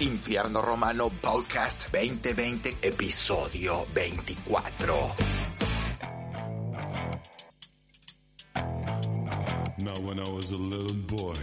Infierno Romano Podcast 2020, episodio 24. Now, when I was a little boy,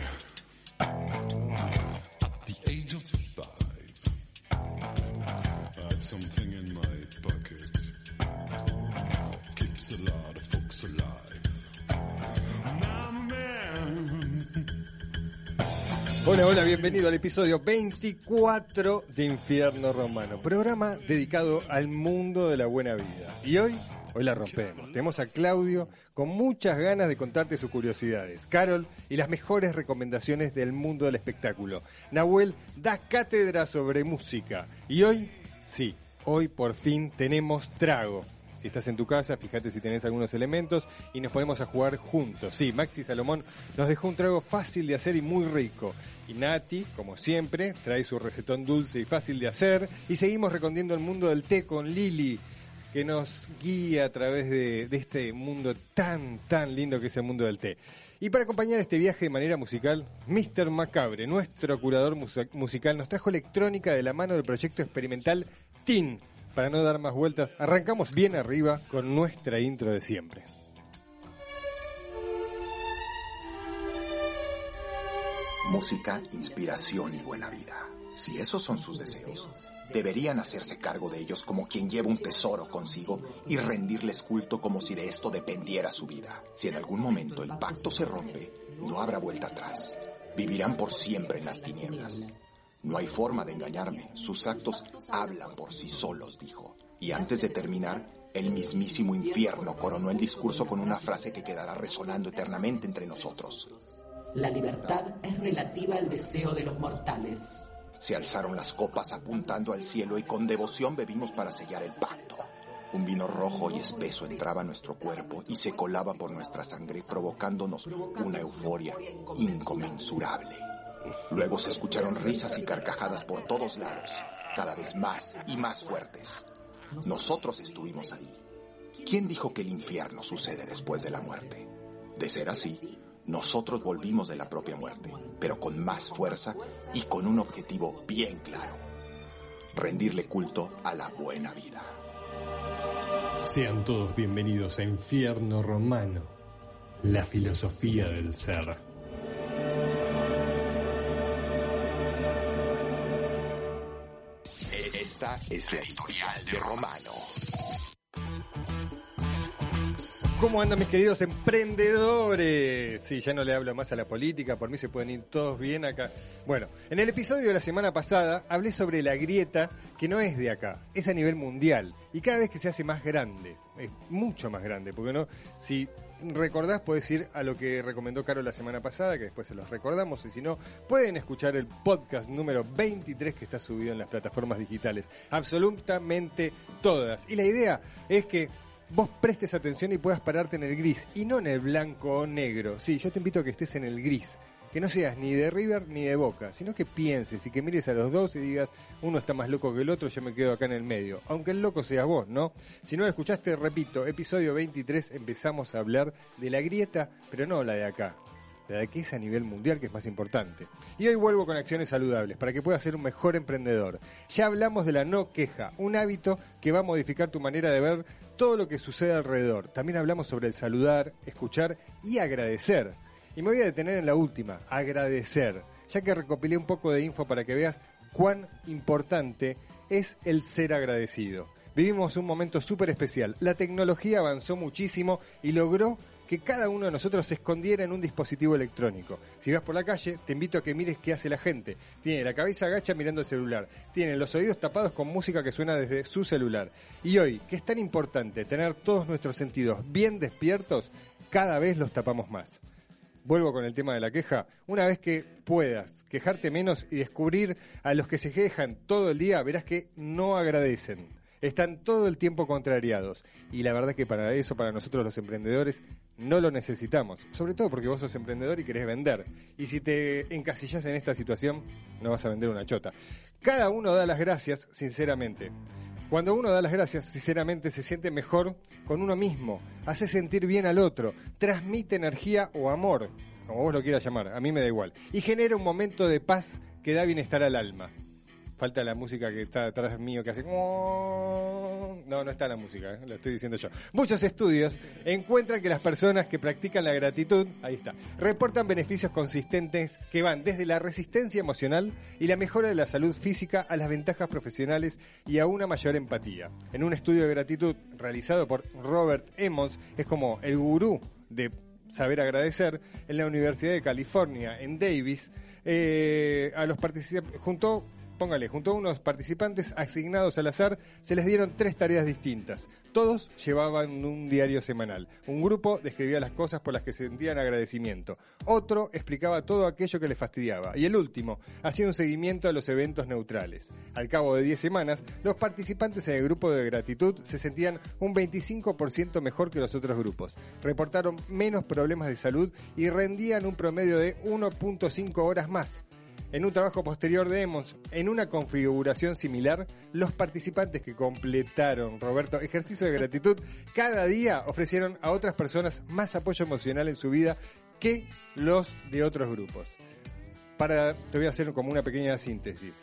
Hola, hola, bienvenido al episodio 24 de Infierno Romano, programa dedicado al mundo de la buena vida. Y hoy, hoy la rompemos. Tenemos a Claudio con muchas ganas de contarte sus curiosidades, Carol y las mejores recomendaciones del mundo del espectáculo. Nahuel da cátedra sobre música. Y hoy, sí, hoy por fin tenemos trago. Si estás en tu casa, fíjate si tenés algunos elementos y nos ponemos a jugar juntos. Sí, Maxi Salomón nos dejó un trago fácil de hacer y muy rico. Y Nati, como siempre, trae su recetón dulce y fácil de hacer. Y seguimos recorriendo el mundo del té con Lili, que nos guía a través de, este mundo tan, tan lindo que es el mundo del té. Y para acompañar este viaje de manera musical, Mr. Macabre, nuestro curador musical, nos trajo electrónica de la mano del proyecto experimental TIN. Para no dar más vueltas, arrancamos bien arriba con nuestra intro de siempre. Música, inspiración y buena vida. Si esos son sus deseos, deberían hacerse cargo de ellos como quien lleva un tesoro consigo y rendirles culto como si de esto dependiera su vida. Si en algún momento el pacto se rompe, no habrá vuelta atrás. Vivirán por siempre en las tinieblas. No hay forma de engañarme. Sus actos hablan por sí solos, dijo. Y antes de terminar, el mismísimo infierno coronó el discurso con una frase que quedará resonando eternamente entre nosotros. La libertad es relativa al deseo de los mortales. Se alzaron las copas apuntando al cielo y con devoción bebimos para sellar el pacto. Un vino rojo y espeso entraba a nuestro cuerpo y se colaba por nuestra sangre provocándonos una euforia inconmensurable. Luego se escucharon risas y carcajadas por todos lados, cada vez más y más fuertes. Nosotros estuvimos ahí. ¿Quién dijo que el infierno sucede después de la muerte? De ser así, nosotros volvimos de la propia muerte, pero con más fuerza y con un objetivo bien claro. Rendirle culto a la buena vida. Sean todos bienvenidos a Infierno Romano, la filosofía del ser. Esta es la editorial de Romano. ¿Cómo andan mis queridos emprendedores? Sí, ya no le hablo más a la política, por mí se pueden ir todos bien acá. Bueno, en el episodio de la semana pasada hablé sobre la grieta que no es de acá, es a nivel mundial y cada vez que se hace más grande, es mucho más grande, porque no, si recordás puedes ir a lo que recomendó Caro la semana pasada, que después se los recordamos, y si no, pueden escuchar el podcast número 23 que está subido en las plataformas digitales, absolutamente todas. Y la idea es que vos prestes atención y puedas pararte en el gris y no en el blanco o negro. Sí, yo te invito a que estés en el gris. Que no seas ni de River ni de Boca, sino que pienses y que mires a los dos y digas, uno está más loco que el otro, yo me quedo acá en el medio. Aunque el loco seas vos, ¿no? Si no lo escuchaste, repito, episodio 23 empezamos a hablar de la grieta, pero no la de acá. La de que es a nivel mundial, que es más importante. Y hoy vuelvo con acciones saludables, para que puedas ser un mejor emprendedor. Ya hablamos de la no queja, un hábito que va a modificar tu manera de ver todo lo que sucede alrededor. También hablamos sobre el saludar, escuchar y agradecer. Y me voy a detener en la última, agradecer, ya que recopilé un poco de info para que veas cuán importante es el ser agradecido. Vivimos un momento súper especial. La tecnología avanzó muchísimo y logró que cada uno de nosotros se escondiera en un dispositivo electrónico. Si vas por la calle, te invito a que mires qué hace la gente. Tiene la cabeza agacha mirando el celular. Tiene los oídos tapados con música que suena desde su celular. Y hoy, que es tan importante tener todos nuestros sentidos bien despiertos, cada vez los tapamos más. Vuelvo con el tema de la queja. Una vez que puedas quejarte menos y descubrir a los que se quejan todo el día, verás que no agradecen. Están todo el tiempo contrariados. Y la verdad que para eso, para nosotros los emprendedores, no lo necesitamos. Sobre todo porque vos sos emprendedor y querés vender. Y si te encasillas en esta situación, no vas a vender una chota. Cada uno da las gracias, sinceramente. Cuando uno da las gracias, sinceramente se siente mejor con uno mismo, hace sentir bien al otro, transmite energía o amor, como vos lo quieras llamar, a mí me da igual, y genera un momento de paz que da bienestar al alma. Falta la música que está atrás mío que hace... No, no está la música, ¿eh? lo estoy diciendo yo. Muchos estudios encuentran que las personas que practican la gratitud, ahí está, reportan beneficios consistentes que van desde la resistencia emocional y la mejora de la salud física a las ventajas profesionales y a una mayor empatía. En un estudio de gratitud realizado por Robert Emmons, es como el gurú de saber agradecer, en la Universidad de California, en Davis, eh, a los participantes, junto, póngale, junto a unos participantes asignados al azar, se les dieron tres tareas distintas. Todos llevaban un diario semanal. Un grupo describía las cosas por las que sentían agradecimiento. Otro explicaba todo aquello que les fastidiaba. Y el último hacía un seguimiento a los eventos neutrales. Al cabo de 10 semanas, los participantes en el grupo de gratitud se sentían un 25% mejor que los otros grupos. Reportaron menos problemas de salud y rendían un promedio de 1.5 horas más. En un trabajo posterior de en una configuración similar, los participantes que completaron, Roberto, ejercicio de gratitud, cada día ofrecieron a otras personas más apoyo emocional en su vida que los de otros grupos. Para, te voy a hacer como una pequeña síntesis.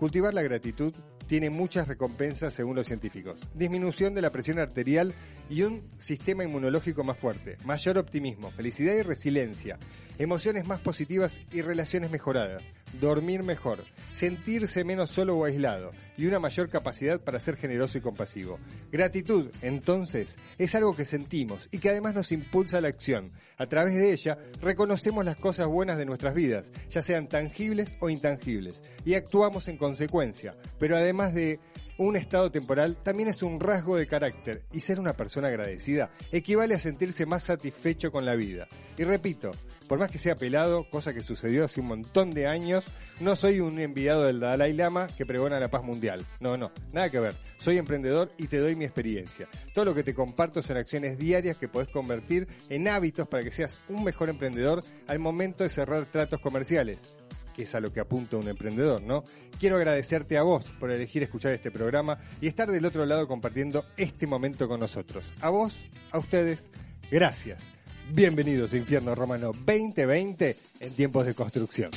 Cultivar la gratitud tiene muchas recompensas según los científicos. Disminución de la presión arterial y un sistema inmunológico más fuerte, mayor optimismo, felicidad y resiliencia, emociones más positivas y relaciones mejoradas, dormir mejor, sentirse menos solo o aislado y una mayor capacidad para ser generoso y compasivo. Gratitud, entonces, es algo que sentimos y que además nos impulsa a la acción. A través de ella reconocemos las cosas buenas de nuestras vidas, ya sean tangibles o intangibles, y actuamos en consecuencia. Pero además de un estado temporal, también es un rasgo de carácter, y ser una persona agradecida equivale a sentirse más satisfecho con la vida. Y repito, por más que sea pelado, cosa que sucedió hace un montón de años, no soy un enviado del Dalai Lama que pregona la paz mundial. No, no, nada que ver. Soy emprendedor y te doy mi experiencia. Todo lo que te comparto son acciones diarias que podés convertir en hábitos para que seas un mejor emprendedor al momento de cerrar tratos comerciales que es a lo que apunta un emprendedor, ¿no? Quiero agradecerte a vos por elegir escuchar este programa y estar del otro lado compartiendo este momento con nosotros. A vos, a ustedes, gracias. Bienvenidos a Infierno Romano 2020 en tiempos de construcción.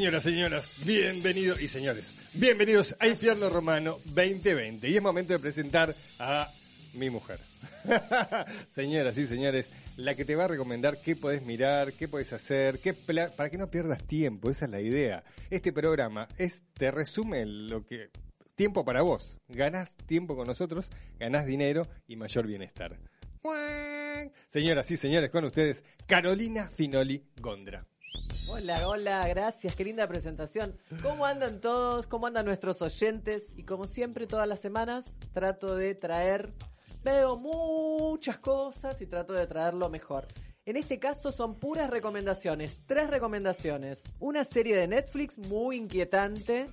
Señoras, señoras, bienvenidos y señores, bienvenidos a Infierno Romano 2020. Y es momento de presentar a mi mujer. Señoras y señores, la que te va a recomendar qué podés mirar, qué podés hacer, qué para que no pierdas tiempo, esa es la idea. Este programa te resume lo que tiempo para vos. Ganás tiempo con nosotros, ganás dinero y mayor bienestar. Señoras y señores, con ustedes, Carolina Finoli Gondra. Hola, hola, gracias, qué linda presentación. ¿Cómo andan todos? ¿Cómo andan nuestros oyentes? Y como siempre, todas las semanas trato de traer, veo muchas cosas y trato de traer lo mejor. En este caso son puras recomendaciones, tres recomendaciones. Una serie de Netflix muy inquietante,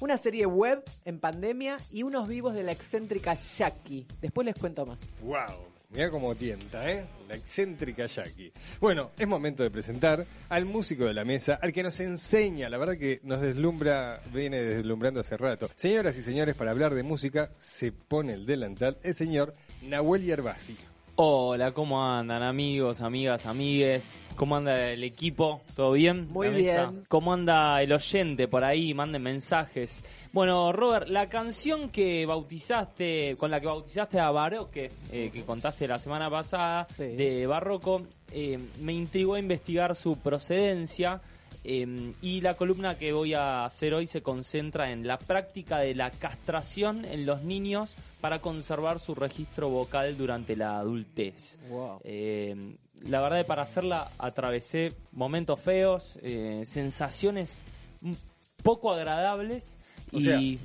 una serie web en pandemia y unos vivos de la excéntrica Jackie. Después les cuento más. ¡Wow! Mira cómo tienta, ¿eh? La excéntrica Jackie. Bueno, es momento de presentar al músico de la mesa, al que nos enseña, la verdad que nos deslumbra, viene deslumbrando hace rato. Señoras y señores, para hablar de música, se pone el delantal el señor Nahuel Yerbasi. Hola, ¿cómo andan amigos, amigas, amigues? ¿Cómo anda el equipo? ¿Todo bien? Muy bien. ¿Cómo anda el oyente por ahí? Manden mensajes. Bueno, Robert, la canción que bautizaste, con la que bautizaste a Baroque, eh, que contaste la semana pasada, Sí. de Barroco, eh, me intrigó a investigar su procedencia. eh, y la columna que voy a hacer hoy se concentra en la práctica de la castración en los niños para conservar su registro vocal durante la adultez. Wow. Eh, la verdad que para hacerla atravesé momentos feos, eh, sensaciones poco agradables O y sea, sí.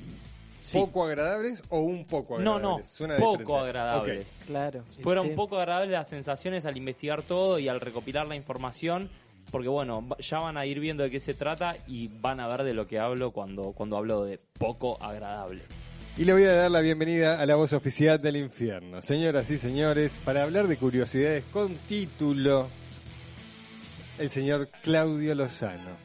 ¿Poco agradables o un poco no, agradables? no, Suena poco diferente. agradables. Claro. Fueron sí. poco agradables las sensaciones al investigar todo y al recopilar la información, porque bueno, ya van a ir viendo de qué se trata y van a ver de lo que hablo cuando, cuando hablo de poco agradable. Y le voy a dar la bienvenida a la voz oficial del infierno. Señoras y señores, para hablar de curiosidades con título, el señor Claudio Lozano.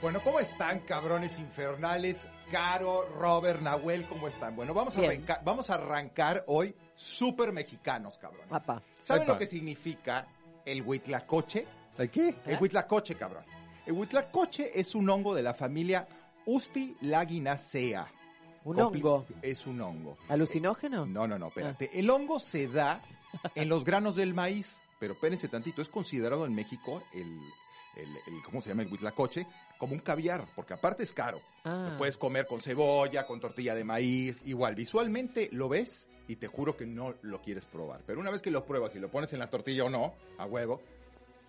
Bueno, ¿cómo están, cabrones infernales? Caro, Robert, Nahuel, ¿cómo están? Bueno, vamos a, arrancar, vamos a arrancar hoy súper mexicanos, cabrones. Papá. ¿Saben Epa. lo que significa el huitlacoche? ¿De qué? ¿Eh? El huitlacoche, cabrón. El huitlacoche es un hongo de la familia Ustilaginaceae. ¿Un hongo? Es un hongo. ¿Alucinógeno? No, no, no, espérate. El hongo se da en los granos del maíz, pero espérense tantito, es considerado en México el, el, el- ¿cómo se llama? El huitlacoche, como un caviar, porque aparte es caro. Ah. Lo puedes comer con cebolla, con tortilla de maíz, igual. Visualmente lo ves y te juro que no lo quieres probar. Pero una vez que lo pruebas y lo pones en la tortilla o no, a huevo,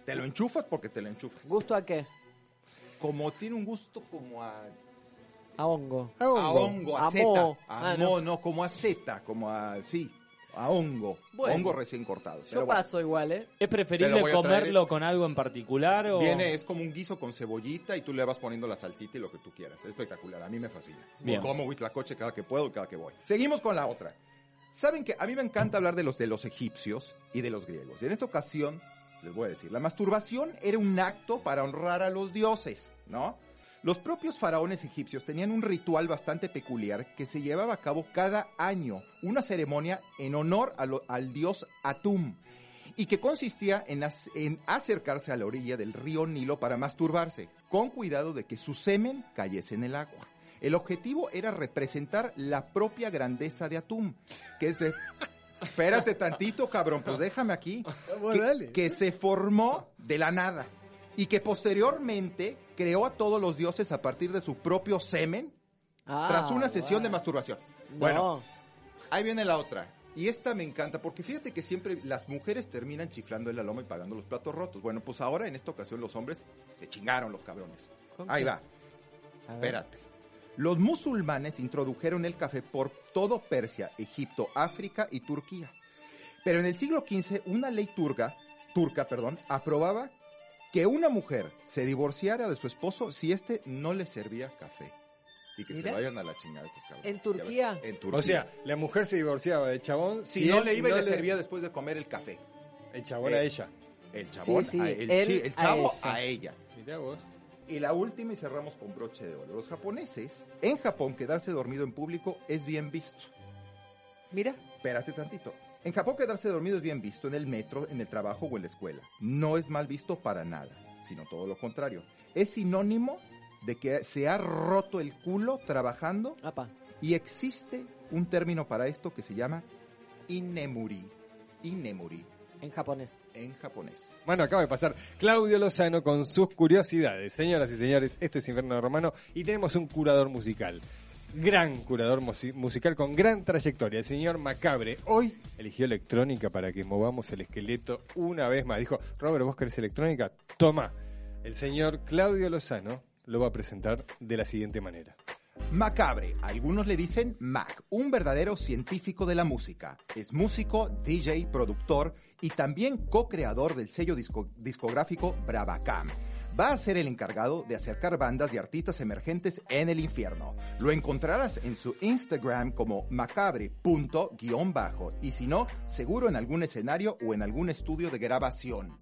te lo enchufas porque te lo enchufas. ¿Gusto a qué? Como tiene un gusto como a A hongo. A a hongo. hongo, a A seta. moho. A Ah, moho, no, como a seta, como a, sí, a hongo. Bueno. hongo recién cortado. Yo bueno, paso igual, ¿eh? ¿Es preferible a traer- comerlo con algo en particular o...? Viene, es como un guiso con cebollita y tú le vas poniendo la salsita y lo que tú quieras. Es espectacular, a mí me fascina. Bien. Como huitlacoche cada que puedo, cada que voy. Seguimos con la otra. Saben que a mí me encanta hablar de los de los egipcios y de los griegos. Y en esta ocasión les voy a decir, la masturbación era un acto para honrar a los dioses, ¿no? Los propios faraones egipcios tenían un ritual bastante peculiar que se llevaba a cabo cada año, una ceremonia en honor lo- al dios Atum, y que consistía en, ac- en acercarse a la orilla del río Nilo para masturbarse, con cuidado de que su semen cayese en el agua. El objetivo era representar la propia grandeza de Atum, que es de... Espérate tantito, cabrón, pues déjame aquí. Que, dale. que se formó de la nada y que posteriormente creó a todos los dioses a partir de su propio semen Ah, tras una sesión de masturbación. No. Bueno, ahí viene la otra. Y esta me encanta porque fíjate que siempre las mujeres terminan chiflando en la loma y pagando los platos rotos. Bueno, pues ahora en esta ocasión los hombres se chingaron los cabrones. ¿Con Ahí va, espérate. Los musulmanes introdujeron el café por todo Persia, Egipto, África y Turquía. Pero en el siglo XV una ley turca, turca, perdón, aprobaba que una mujer se divorciara de su esposo si éste no le servía café. Y que Mira. se vayan a la chingada estos cabrones. ¿En Turquía? En Turquía. O sea, la mujer se divorciaba del chabón si no él le iba y no le servía después de comer el café. El chabón Eh, a ella. El chabón, Sí, sí, a- el, él chi- el a chavo ella. a ella. Mirá vos. Y la última y cerramos con broche de oro. Los japoneses, en Japón, quedarse dormido en público es bien visto. Mira. Espérate tantito. En Japón quedarse dormido es bien visto en el metro, en el trabajo o en la escuela. No es mal visto para nada, sino todo lo contrario. Es sinónimo de que se ha roto el culo trabajando Apa. y existe un término para esto que se llama inemuri. Inemuri En japonés. en japonés. Bueno, acaba de pasar Claudio Lozano con sus curiosidades. Señoras y señores, esto es Inferno Romano y tenemos un curador musical. Gran curador musi- musical con gran trayectoria, el señor Macabre. Hoy eligió electrónica para que movamos el esqueleto una vez más. Dijo, Robert, ¿vos querés electrónica? Toma. El señor Claudio Lozano lo va a presentar de la siguiente manera. Macabre, algunos le dicen Mac, un verdadero científico de la música. Es músico, DJ, productor y también co-creador del sello disco- discográfico Bravacam. Va a ser el encargado de acercar bandas y artistas emergentes en el infierno. Lo encontrarás en su Instagram como macabre.bajo y si no, seguro en algún escenario o en algún estudio de grabación.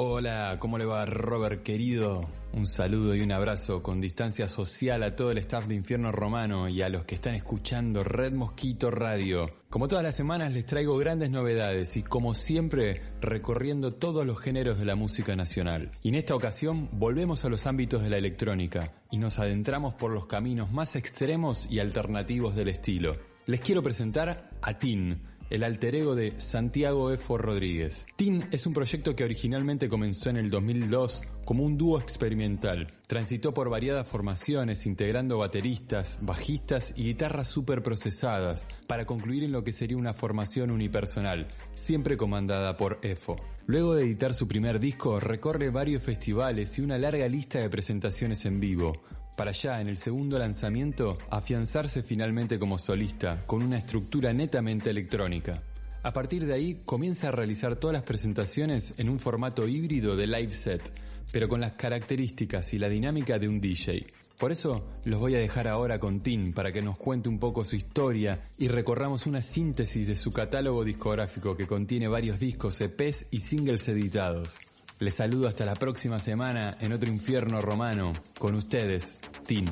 Hola, ¿cómo le va Robert querido? Un saludo y un abrazo con distancia social a todo el staff de Infierno Romano y a los que están escuchando Red Mosquito Radio. Como todas las semanas les traigo grandes novedades y como siempre recorriendo todos los géneros de la música nacional. Y en esta ocasión volvemos a los ámbitos de la electrónica y nos adentramos por los caminos más extremos y alternativos del estilo. Les quiero presentar a Tin el alter ego de Santiago Efo Rodríguez. TIN es un proyecto que originalmente comenzó en el 2002 como un dúo experimental. Transitó por variadas formaciones, integrando bateristas, bajistas y guitarras super procesadas, para concluir en lo que sería una formación unipersonal, siempre comandada por Efo. Luego de editar su primer disco, recorre varios festivales y una larga lista de presentaciones en vivo, para ya en el segundo lanzamiento afianzarse finalmente como solista con una estructura netamente electrónica. A partir de ahí comienza a realizar todas las presentaciones en un formato híbrido de live set, pero con las características y la dinámica de un DJ. Por eso los voy a dejar ahora con Tin para que nos cuente un poco su historia y recorramos una síntesis de su catálogo discográfico que contiene varios discos, EPs y singles editados. Les saludo hasta la próxima semana en otro infierno romano. Con ustedes, Tin.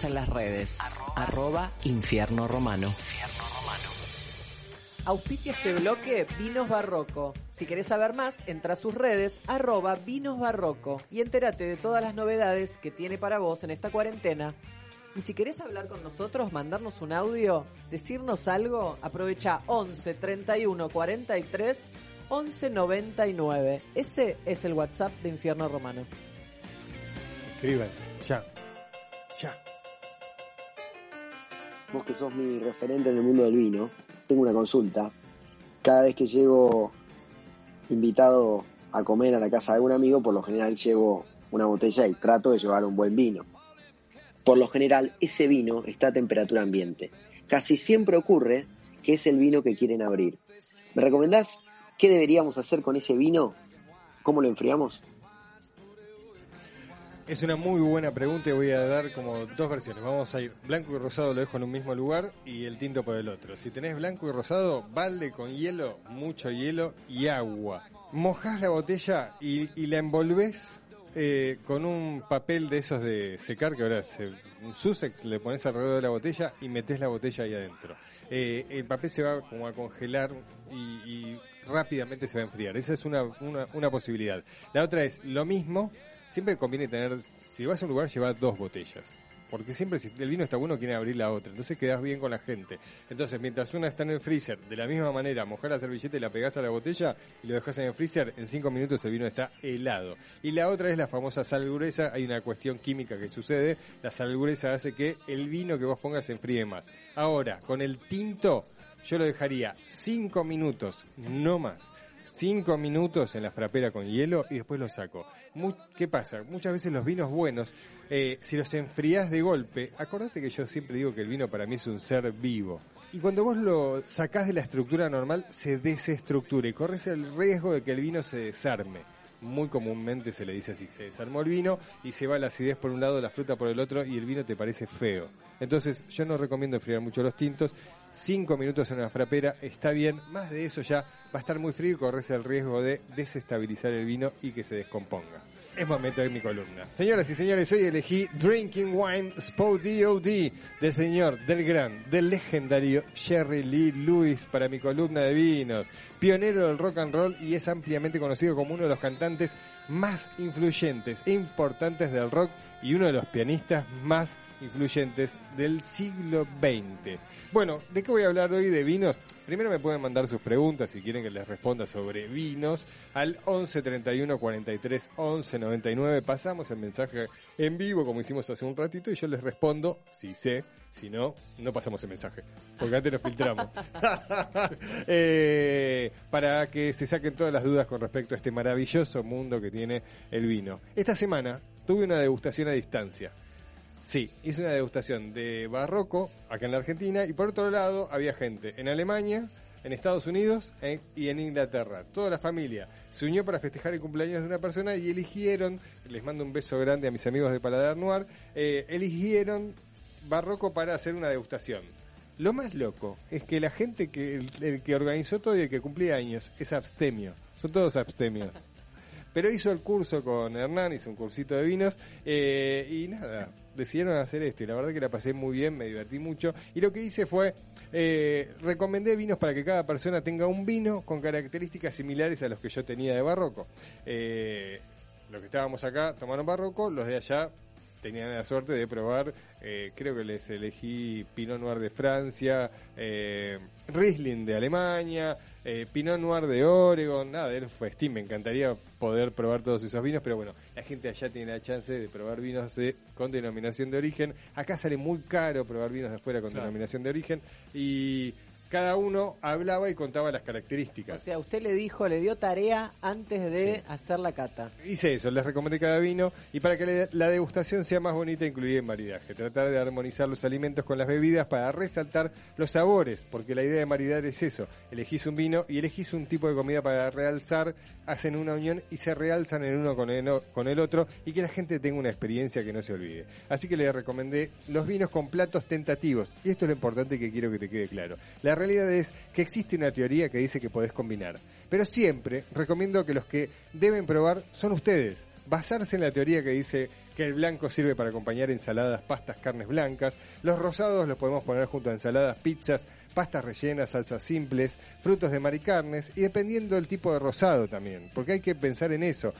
Seguinos en las redes. Arroba Infierno Romano. Auspicia este bloque Vinos Barroco. Si querés saber más, entra a sus redes, arroba Vinos Barroco, y entérate de todas las novedades que tiene para vos en esta cuarentena. Y si querés hablar con nosotros, mandarnos un audio, decirnos algo, aprovecha 11 31 43 11 99. Ese es el WhatsApp de Infierno Romano. Escriban, ya, ya. Vos que sos mi referente en el mundo del vino, tengo una consulta. Cada vez que llego invitado a comer a la casa de algún amigo, por lo general llevo una botella y trato de llevar un buen vino. Por lo general, ese vino está a temperatura ambiente. Casi siempre ocurre que es el vino que quieren abrir. ¿Me recomendás qué deberíamos hacer con ese vino? ¿Cómo lo enfriamos? Es una muy buena pregunta y voy a dar como dos versiones. Vamos a ir blanco y rosado lo dejo en un mismo lugar y el tinto por el otro. Si tenés blanco y rosado, balde con hielo, mucho hielo y agua. Mojás la botella y, la envolvés eh, con un papel de esos de secar, que ahora se, un Sussex le pones alrededor de la botella y metes la botella ahí adentro. Eh, el papel se va como a congelar y, rápidamente se va a enfriar. Esa es una, una posibilidad. La otra es lo mismo, siempre conviene tener, si vas a un lugar, lleva dos botellas. porque siempre si el vino está bueno quieren abrir la otra, entonces quedas bien con la gente. Entonces, mientras una está en el freezer, de la misma manera, mojar la servilleta y la pegás a la botella y lo dejas en el freezer, en cinco minutos el vino está helado. Y la otra es la famosa sal gruesa, hay una cuestión química que sucede, la sal gruesa hace que el vino que vos pongas se enfríe más. Ahora, con el tinto, yo lo dejaría cinco minutos, no más. Cinco minutos en la frapera con hielo y después lo saco. Mu- ¿Qué pasa? Muchas veces los vinos buenos, eh, si los enfrías de golpe, acordate que yo siempre digo que el vino para mí es un ser vivo. Y cuando vos lo sacás de la estructura normal, se desestructura y corres el riesgo de que el vino se desarme. Muy comúnmente se le dice así, se desarmó el vino y se va la acidez por un lado, la fruta por el otro y el vino te parece feo. Entonces yo no recomiendo enfriar mucho los tintos, cinco minutos en una frapera está bien, más de eso ya va a estar muy frío y corres el riesgo de desestabilizar el vino y que se descomponga. Es momento de mi columna. Señoras y señores, hoy elegí Drinking Wine Spot DOD del señor, del gran, del legendario Jerry Lee Lewis para mi columna de vinos. Pionero del rock and roll y es ampliamente conocido como uno de los cantantes más influyentes e importantes del rock y uno de los pianistas más influyentes del siglo XX. Bueno, ¿de qué voy a hablar hoy de vinos? Primero me pueden mandar sus preguntas si quieren que les responda sobre vinos al 11 31 43 11 99. Pasamos el mensaje en vivo como hicimos hace un ratito y yo les respondo si sé, si no, no pasamos el mensaje. Porque antes nos filtramos. Eh, para que se saquen todas las dudas con respecto a este maravilloso mundo que tiene el vino. Esta semana tuve una degustación a distancia. Sí, hice una degustación de barroco acá en la Argentina y por otro lado había gente en Alemania, en Estados Unidos eh, y en Inglaterra. Toda la familia se unió para festejar el cumpleaños de una persona y eligieron, les mando un beso grande a mis amigos de Paladar Noir, eh, eligieron barroco para hacer una degustación. Lo más loco es que la gente que el, el que organizó todo y el que cumplía años es abstemio. Son todos abstemios. Pero hizo el curso con Hernán, hizo un cursito de vinos eh, y nada, decidieron hacer esto y la verdad que la pasé muy bien, me divertí mucho y lo que hice fue, eh, recomendé vinos para que cada persona tenga un vino con características similares a los que yo tenía de barroco. Eh, los que estábamos acá tomaron barroco, los de allá tenían la suerte de probar, eh, creo que les elegí Pinot Noir de Francia, eh, Riesling de Alemania, eh, Pinot Noir de Oregon, nada, del festín, me encantaría poder probar todos esos vinos, pero bueno, la gente allá tiene la chance de probar vinos de, con denominación de origen, acá sale muy caro probar vinos de afuera con Claro. denominación de origen, y cada uno hablaba y contaba las O características. sea, usted le dijo, le dio tarea antes de Sí. hacer la cata. Hice eso, les recomendé cada vino y para que le- la degustación sea más bonita incluí en maridaje. Tratar de armonizar los alimentos con las bebidas para resaltar los sabores, porque la idea de maridar es eso. Elegís un vino y elegís un tipo de comida para realzar, hacen una unión y se realzan en uno con el, o- con el otro y que la gente tenga una experiencia que no se olvide. Así que les recomendé los vinos con platos tentativos. Y esto es lo importante que quiero que te quede claro. La realidad es que existe una teoría que dice que podés combinar. Pero siempre recomiendo que los que deben probar son ustedes. Basarse en la teoría que dice que el blanco sirve para acompañar ensaladas, pastas, carnes blancas. Los rosados los podemos poner junto a ensaladas, pizzas, pastas rellenas, salsas simples, frutos de mar y carnes. Y dependiendo del tipo de rosado también. Porque hay que pensar en eso.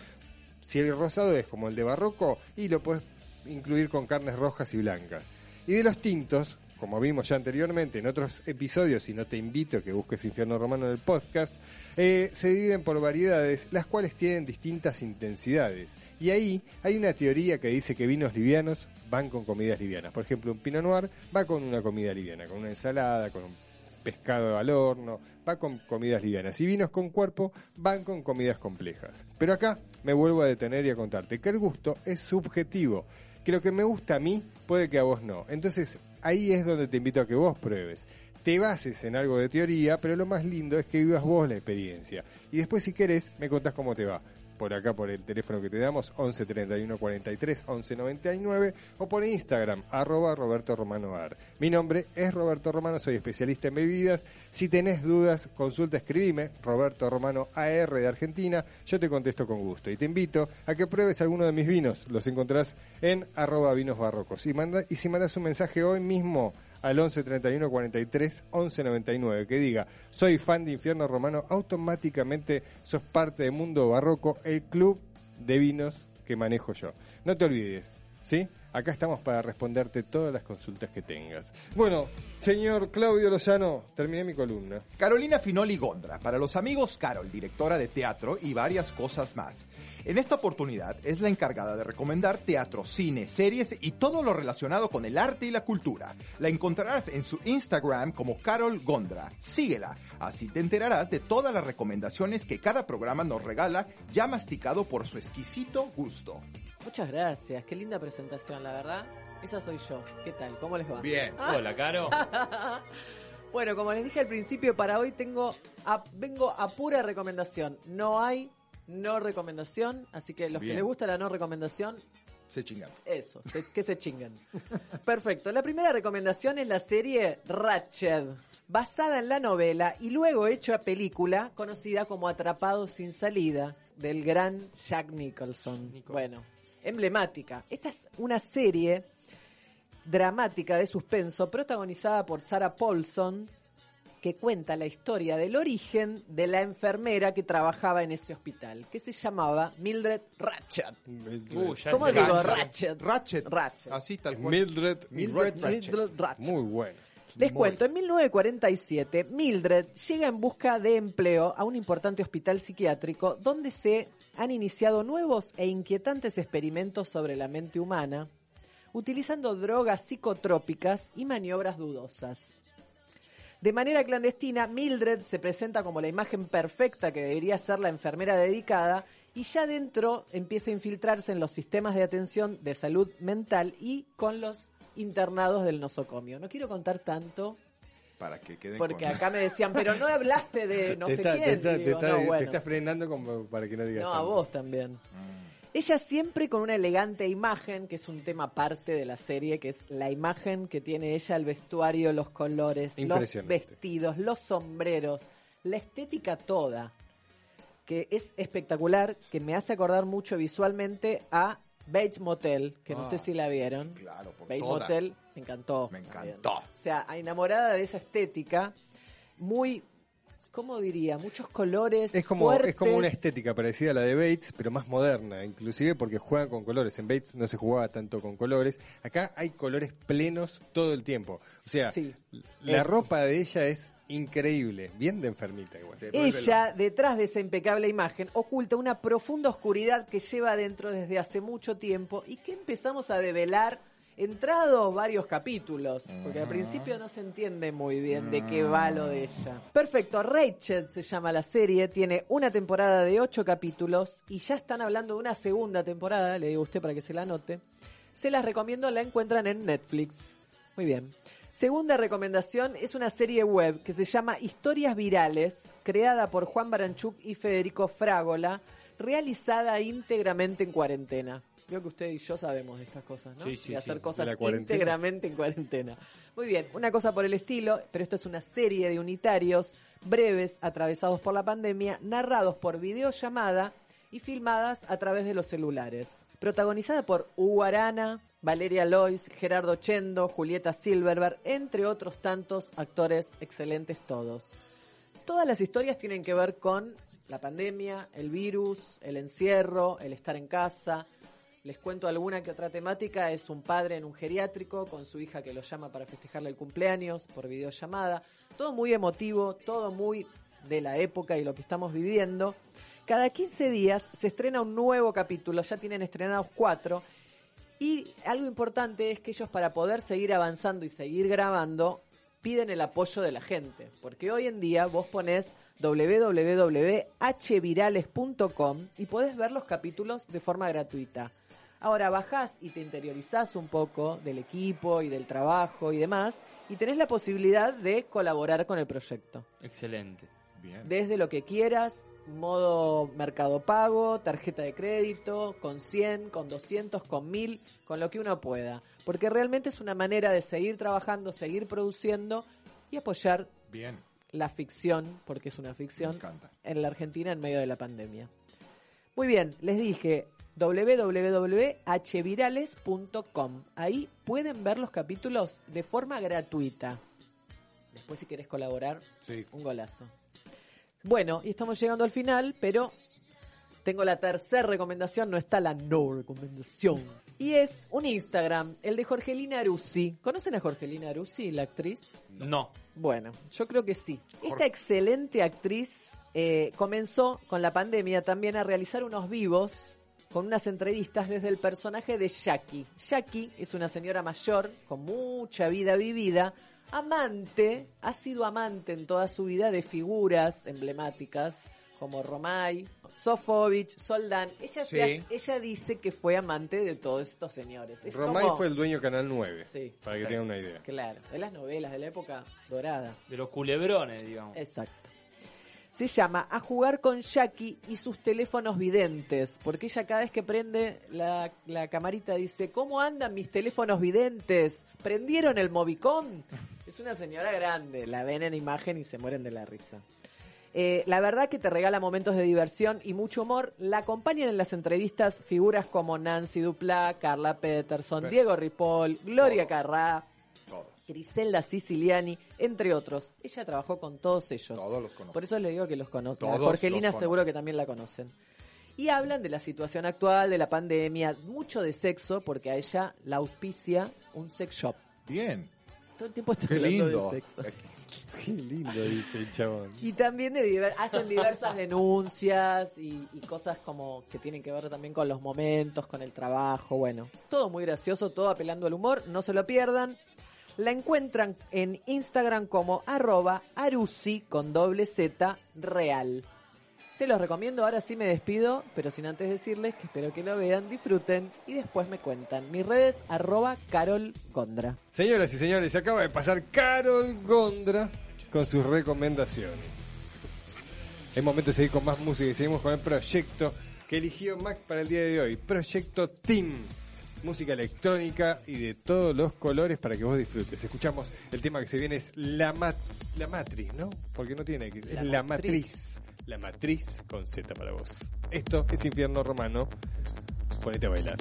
Si el rosado es como el de barroco, y lo puedes incluir con carnes rojas y blancas. Y de los tintos, como vimos ya anteriormente en otros episodios, y no te invito a que busques Infierno Romano en el podcast, eh, se dividen por variedades, las cuales tienen distintas intensidades. Y ahí hay una teoría que dice que vinos livianos van con comidas livianas. Por ejemplo, un Pinot Noir va con una comida liviana, con una ensalada, con un pescado al horno, va con comidas livianas. Y vinos con cuerpo van con comidas complejas. Pero acá me vuelvo a detener y a contarte que el gusto es subjetivo. Que lo que me gusta a mí puede que a vos no. Entonces ahí es donde te invito a que vos pruebes. Te bases en algo de teoría, pero lo más lindo es que vivas vos la experiencia. Y después si querés me contás cómo te va por acá por el teléfono que te damos 11 31 43 11 99 o por Instagram arroba Roberto Romano Ar. Mi nombre es Roberto Romano, soy especialista en bebidas. Si tenés dudas, consulta, escribime Roberto Romano AR de Argentina, yo te contesto con gusto y te invito a que pruebes alguno de mis vinos. Los encontrás en arroba vinos barrocos. Y, manda, y si mandas un mensaje hoy mismo al 11 31 43 11 99 que diga soy fan de Infierno Romano, automáticamente sos parte de Mundo Barroco, el club de vinos que manejo yo. No te olvides, ¿Sí? Acá estamos para responderte todas las consultas que tengas. Bueno, señor Claudio Lozano, terminé mi columna. Carolina Finoli Gondra, para los amigos Carol, directora de teatro y varias cosas más. En esta oportunidad es la encargada de recomendar teatro, cine, series y todo lo relacionado con el arte y la cultura. La encontrarás en su Instagram como Carol Gondra. Síguela, así te enterarás de todas las recomendaciones que cada programa nos regala, ya masticado por su exquisito gusto. Muchas gracias, qué linda presentación, la verdad. Esa soy yo. ¿Qué tal? ¿Cómo les va? Bien. Hola, Caro. bueno, como les dije al principio, para hoy tengo a- vengo a pura recomendación. No hay no recomendación, así que los Bien. que les gusta la no recomendación, Se chingan. eso, se- que se chinguen. Perfecto. La primera recomendación es la serie Ratched, basada en la novela y luego hecho a película conocida como Atrapado sin salida del gran Jack Nicholson. Bueno, emblemática. Esta es una serie dramática de suspenso protagonizada por Sarah Paulson que cuenta la historia del origen de la enfermera que trabajaba en ese hospital, que se llamaba Mildred Ratched. Uh, ya ¿Cómo digo? Ratchet. Ratchet. Ratchet. Ratchet. Así tal cual. Mildred, Mildred Ratchet. Mildred Ratched. Muy bueno. Les Muy. cuento, en 1947, Mildred llega en busca de empleo a un importante hospital psiquiátrico donde se han iniciado nuevos e inquietantes experimentos sobre la mente humana, utilizando drogas psicotrópicas y maniobras dudosas. De manera clandestina, Mildred se presenta como la imagen perfecta que debería ser la enfermera dedicada y ya dentro empieza a infiltrarse en los sistemas de atención de salud mental y con los internados del nosocomio. No quiero contar tanto Para que queden porque con- acá me decían, pero no hablaste de no te, sé está, quién. te, está, te digo, está- no, te está frenando como para que no digas No, a vos también. Mm. Ella siempre con una elegante imagen, que es un tema aparte de la serie, que es la imagen que tiene ella, el vestuario, los colores, los vestidos, los sombreros, la estética toda, que es espectacular, que me hace acordar mucho visualmente a Bates Motel, que no Ah, sé si la vieron. Claro, por Bates toda. Motel me encantó. Me también. encantó. O sea, enamorada de esa estética, muy, ¿cómo diría? Muchos colores. Es como, es como una estética parecida a la de Bates, pero más moderna, inclusive porque juegan con colores. En Bates no se jugaba tanto con colores. Acá hay colores plenos todo el tiempo. O sea, Sí, la ropa de ella es increíble, bien de enfermita igual. Ella, detrás de esa impecable imagen, oculta una profunda oscuridad que lleva adentro desde hace mucho tiempo y que empezamos a develar entrados varios capítulos, porque al principio no se entiende muy bien de qué va lo de ella. Perfecto, Rachel se llama la serie, tiene una temporada de ocho capítulos y ya están hablando de una segunda temporada, le digo a usted para que se la anote. Se las recomiendo, la encuentran en Netflix. Muy bien. Segunda recomendación es una serie web que se llama Historias Virales, creada por Juan Baranchuk y Federico Frágola, realizada íntegramente en cuarentena. Creo que usted y yo sabemos de estas cosas, ¿no? Sí, sí, de hacer sí. cosas De íntegramente en cuarentena. Muy bien, una cosa por el estilo, pero esto es una serie de unitarios breves atravesados por la pandemia, narrados por videollamada y filmadas a través de los celulares. Protagonizada por Hugo Arana, Valeria Lois, Gerardo Chendo, Julieta Silverberg, entre otros tantos actores excelentes todos. Todas las historias tienen que ver con la pandemia, el virus, el encierro, el estar en casa. Les cuento alguna que otra temática. Es un padre en un geriátrico con su hija que lo llama para festejarle el cumpleaños por videollamada. Todo muy emotivo, todo muy de la época y lo que estamos viviendo. Cada 15 días se estrena un nuevo capítulo. Ya tienen estrenados cuatro. Y algo importante es que ellos para poder seguir avanzando y seguir grabando piden el apoyo de la gente. Porque hoy en día vos ponés www.hvirales.com y podés ver los capítulos de forma gratuita. Ahora bajás y te interiorizás un poco del equipo y del trabajo y demás y tenés la posibilidad de colaborar con el proyecto Excelente. Bien. desde lo que quieras, modo mercado pago, tarjeta de crédito, con 100, con 200, con 1000, con lo que uno pueda. Porque realmente es una manera de seguir trabajando, seguir produciendo y apoyar Bien. la ficción, porque es una ficción, en la Argentina en medio de la pandemia. Muy bien, les dije www.hvirales.com. Ahí pueden ver los capítulos de forma gratuita. Después si querés colaborar, Sí. un golazo. Bueno, y estamos llegando al final, pero tengo la tercera recomendación, no está la no recomendación. Y es un Instagram, el de Jorgelina Aruzzi. ¿Conocen a Jorgelina Aruzzi, la actriz? No. Bueno, yo creo que sí. Esta excelente actriz eh, comenzó con la pandemia también a realizar unos vivos con unas entrevistas desde el personaje de Jackie. Jackie es una señora mayor con mucha vida vivida, amante, ha sido amante en toda su vida de figuras emblemáticas como Romay, Sofovich, Soldán. Ella, se Sí. hace- ella dice que fue amante de todos estos señores. Es Romay como- fue el dueño de Canal 9, Sí. para que tengan una idea. Claro, de las novelas de la época dorada. De los culebrones, digamos. Exacto. Se llama A jugar con Jackie y sus teléfonos videntes, porque ella cada vez que prende la, la camarita dice, ¿cómo andan mis teléfonos videntes? ¿Prendieron el Movicom? Es una señora grande, la ven en imagen y se mueren de la risa. Eh, la verdad que te regala momentos de diversión y mucho humor. La acompañan en las entrevistas figuras como Nancy Duplá, Carla Peterson, Pe- Diego Ripoll, Gloria. Carrá. Griselda Siciliani, entre otros. Ella trabajó con todos ellos. Todos los conozco. Por eso le digo que los conozco. A Jorgelina los seguro que también la conocen. Y hablan de la situación actual, de la pandemia, mucho de sexo, porque a ella la auspicia un sex shop. Bien. Todo el tiempo está Qué hablando lindo. de sexo. Qué lindo dice el chabón. Y también de diver- hacen diversas denuncias y, y cosas como que tienen que ver también con los momentos, con el trabajo, bueno, todo muy gracioso, todo apelando al humor, no se lo pierdan. La encuentran en Instagram como arroba arusi con doble Z real. Se los recomiendo, ahora sí me despido, pero sin antes decirles que espero que lo vean, disfruten y después me cuentan. Mis redes arroba Carol Gondra. Señoras y señores, se acaba de pasar Carol Gondra con sus recomendaciones. Es momento de seguir con más música y seguimos con el proyecto que eligió Mac para el día de hoy. Proyecto Team. Música electrónica y de todos los colores para que vos disfrutes. Escuchamos el tema que se viene es La, mat la Matriz, ¿no? Porque no tiene X, es La La Matriz. Matriz. La Matriz con Z para vos. Esto es Infierno Romano. Ponete a bailar.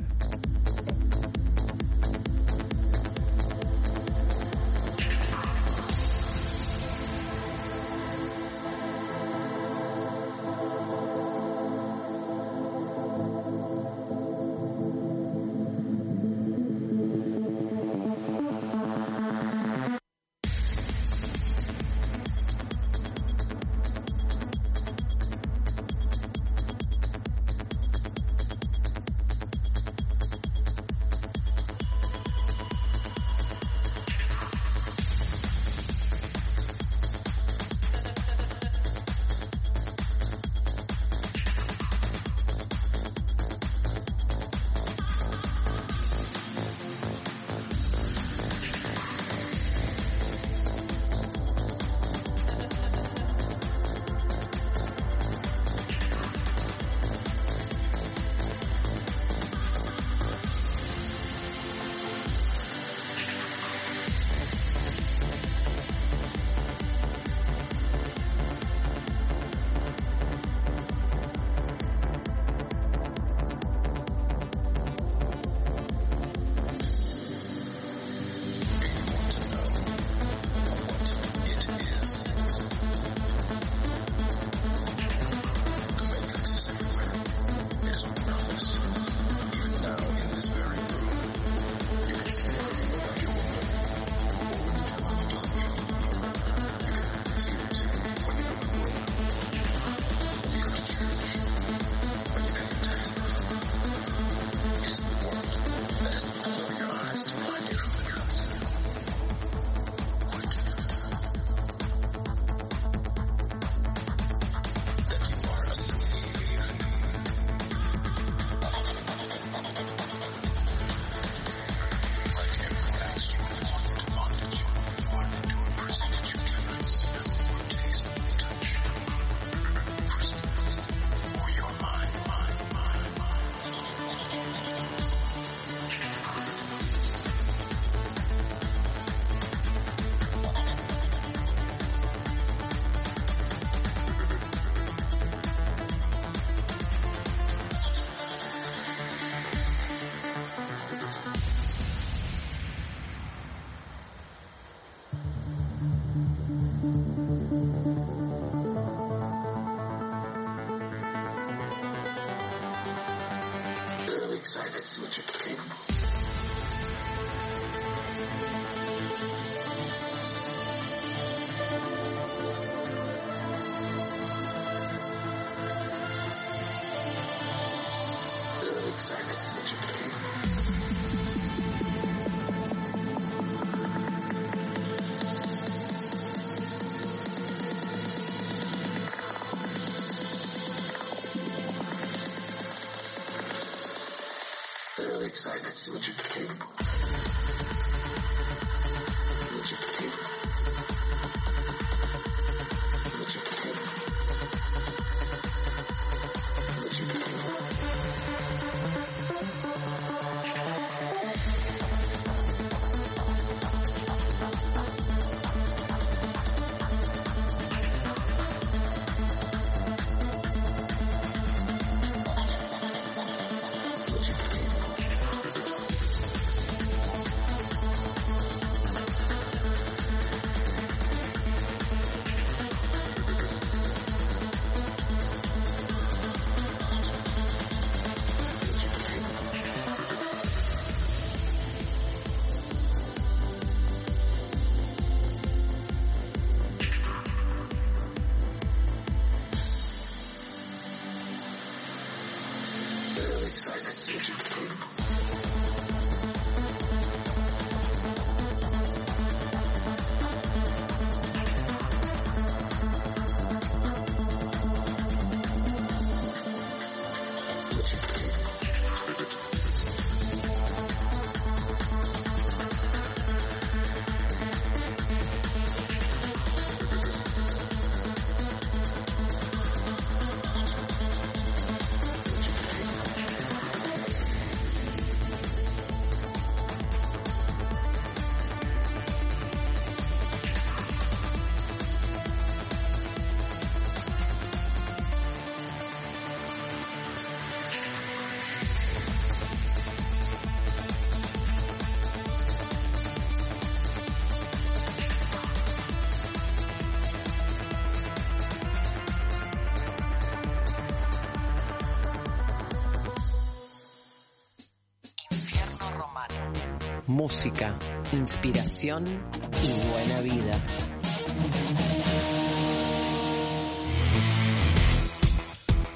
Música, inspiración y buena vida.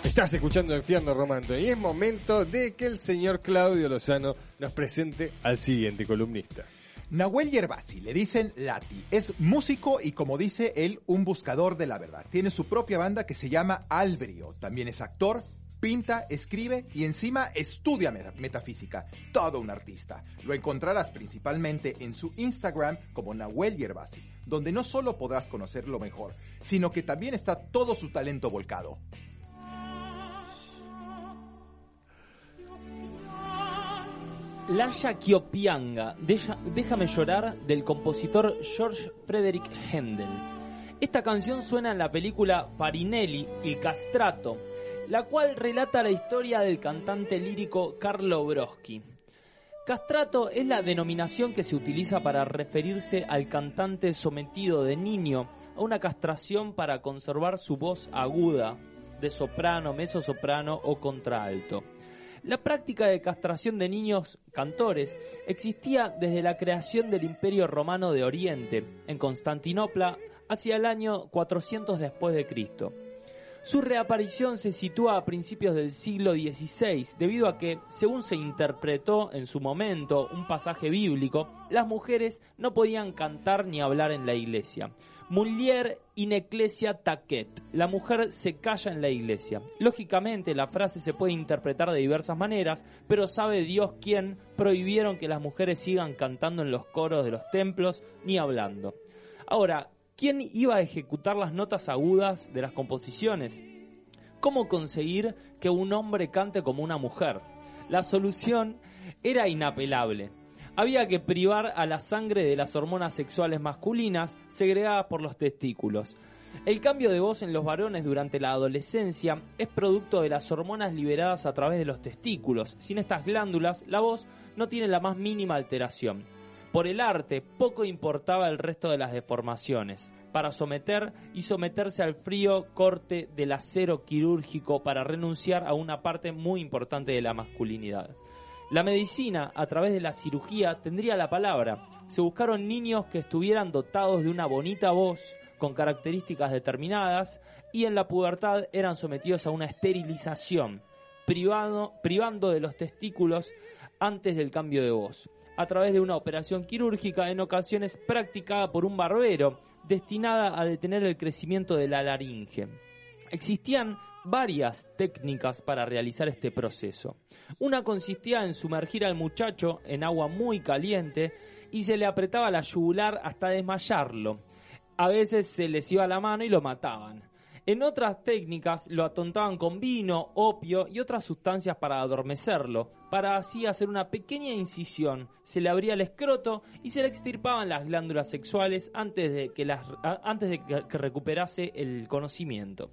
Estás escuchando Infierno Romano y es momento de que el señor Claudio Lozano nos presente al siguiente columnista. Nahuel Yerbasi, le dicen Lati, es músico y como dice él, un buscador de la verdad. Tiene su propia banda que se llama Albrio. También es actor, pinta, escribe y encima estudia meta- metafísica. Todo un artista. Lo encontrarás principalmente en su Instagram como Nahuel Yerbasi, donde no solo podrás conocerlo mejor, sino que también está todo su talento volcado. Laya Kiopianga, Déjame llorar, del compositor George Frederick Händel. Esta canción suena en la película Farinelli, Il Castrato, la cual relata la historia del cantante lírico Carlo Broschi. Castrato es la denominación que se utiliza para referirse al cantante sometido de niño a una castración para conservar su voz aguda, de soprano, mezzosoprano o contralto. La práctica de castración de niños cantores existía desde la creación del Imperio Romano de Oriente, en Constantinopla, hacia el año 400 después de Cristo. Su reaparición se sitúa a principios del siglo XVI, debido a que, según se interpretó en su momento un pasaje bíblico, las mujeres no podían cantar ni hablar en la iglesia. Mulier in ecclesia tacet. La mujer se calla en la iglesia. Lógicamente, la frase se puede interpretar de diversas maneras, pero sabe Dios quién prohibieron que las mujeres sigan cantando en los coros de los templos ni hablando. Ahora, ¿quién iba a ejecutar las notas agudas de las composiciones? ¿Cómo conseguir que un hombre cante como una mujer? La solución era inapelable. Había que privar a la sangre de las hormonas sexuales masculinas segregadas por los testículos. El cambio de voz en los varones durante la adolescencia es producto de las hormonas liberadas a través de los testículos. Sin estas glándulas, la voz no tiene la más mínima alteración. Por el arte, poco importaba el resto de las deformaciones. Para someter y someterse al frío corte del acero quirúrgico para renunciar a una parte muy importante de la masculinidad. La medicina, a través de la cirugía, tendría la palabra. Se buscaron niños que estuvieran dotados de una bonita voz, con características determinadas, y en la pubertad eran sometidos a una esterilización, privando de los testículos antes del cambio de voz, a través de una operación quirúrgica en ocasiones practicada por un barbero, destinada a detener el crecimiento de la laringe. Existían varias técnicas para realizar este proceso. Una consistía en sumergir al muchacho en agua muy caliente y se le apretaba la yugular hasta desmayarlo. A veces se les iba la mano y lo mataban. En otras técnicas lo atontaban con vino, opio y otras sustancias para adormecerlo, para así hacer una pequeña incisión, se le abría el escroto y se le extirpaban las glándulas sexuales antes de que, antes de que recuperase el conocimiento.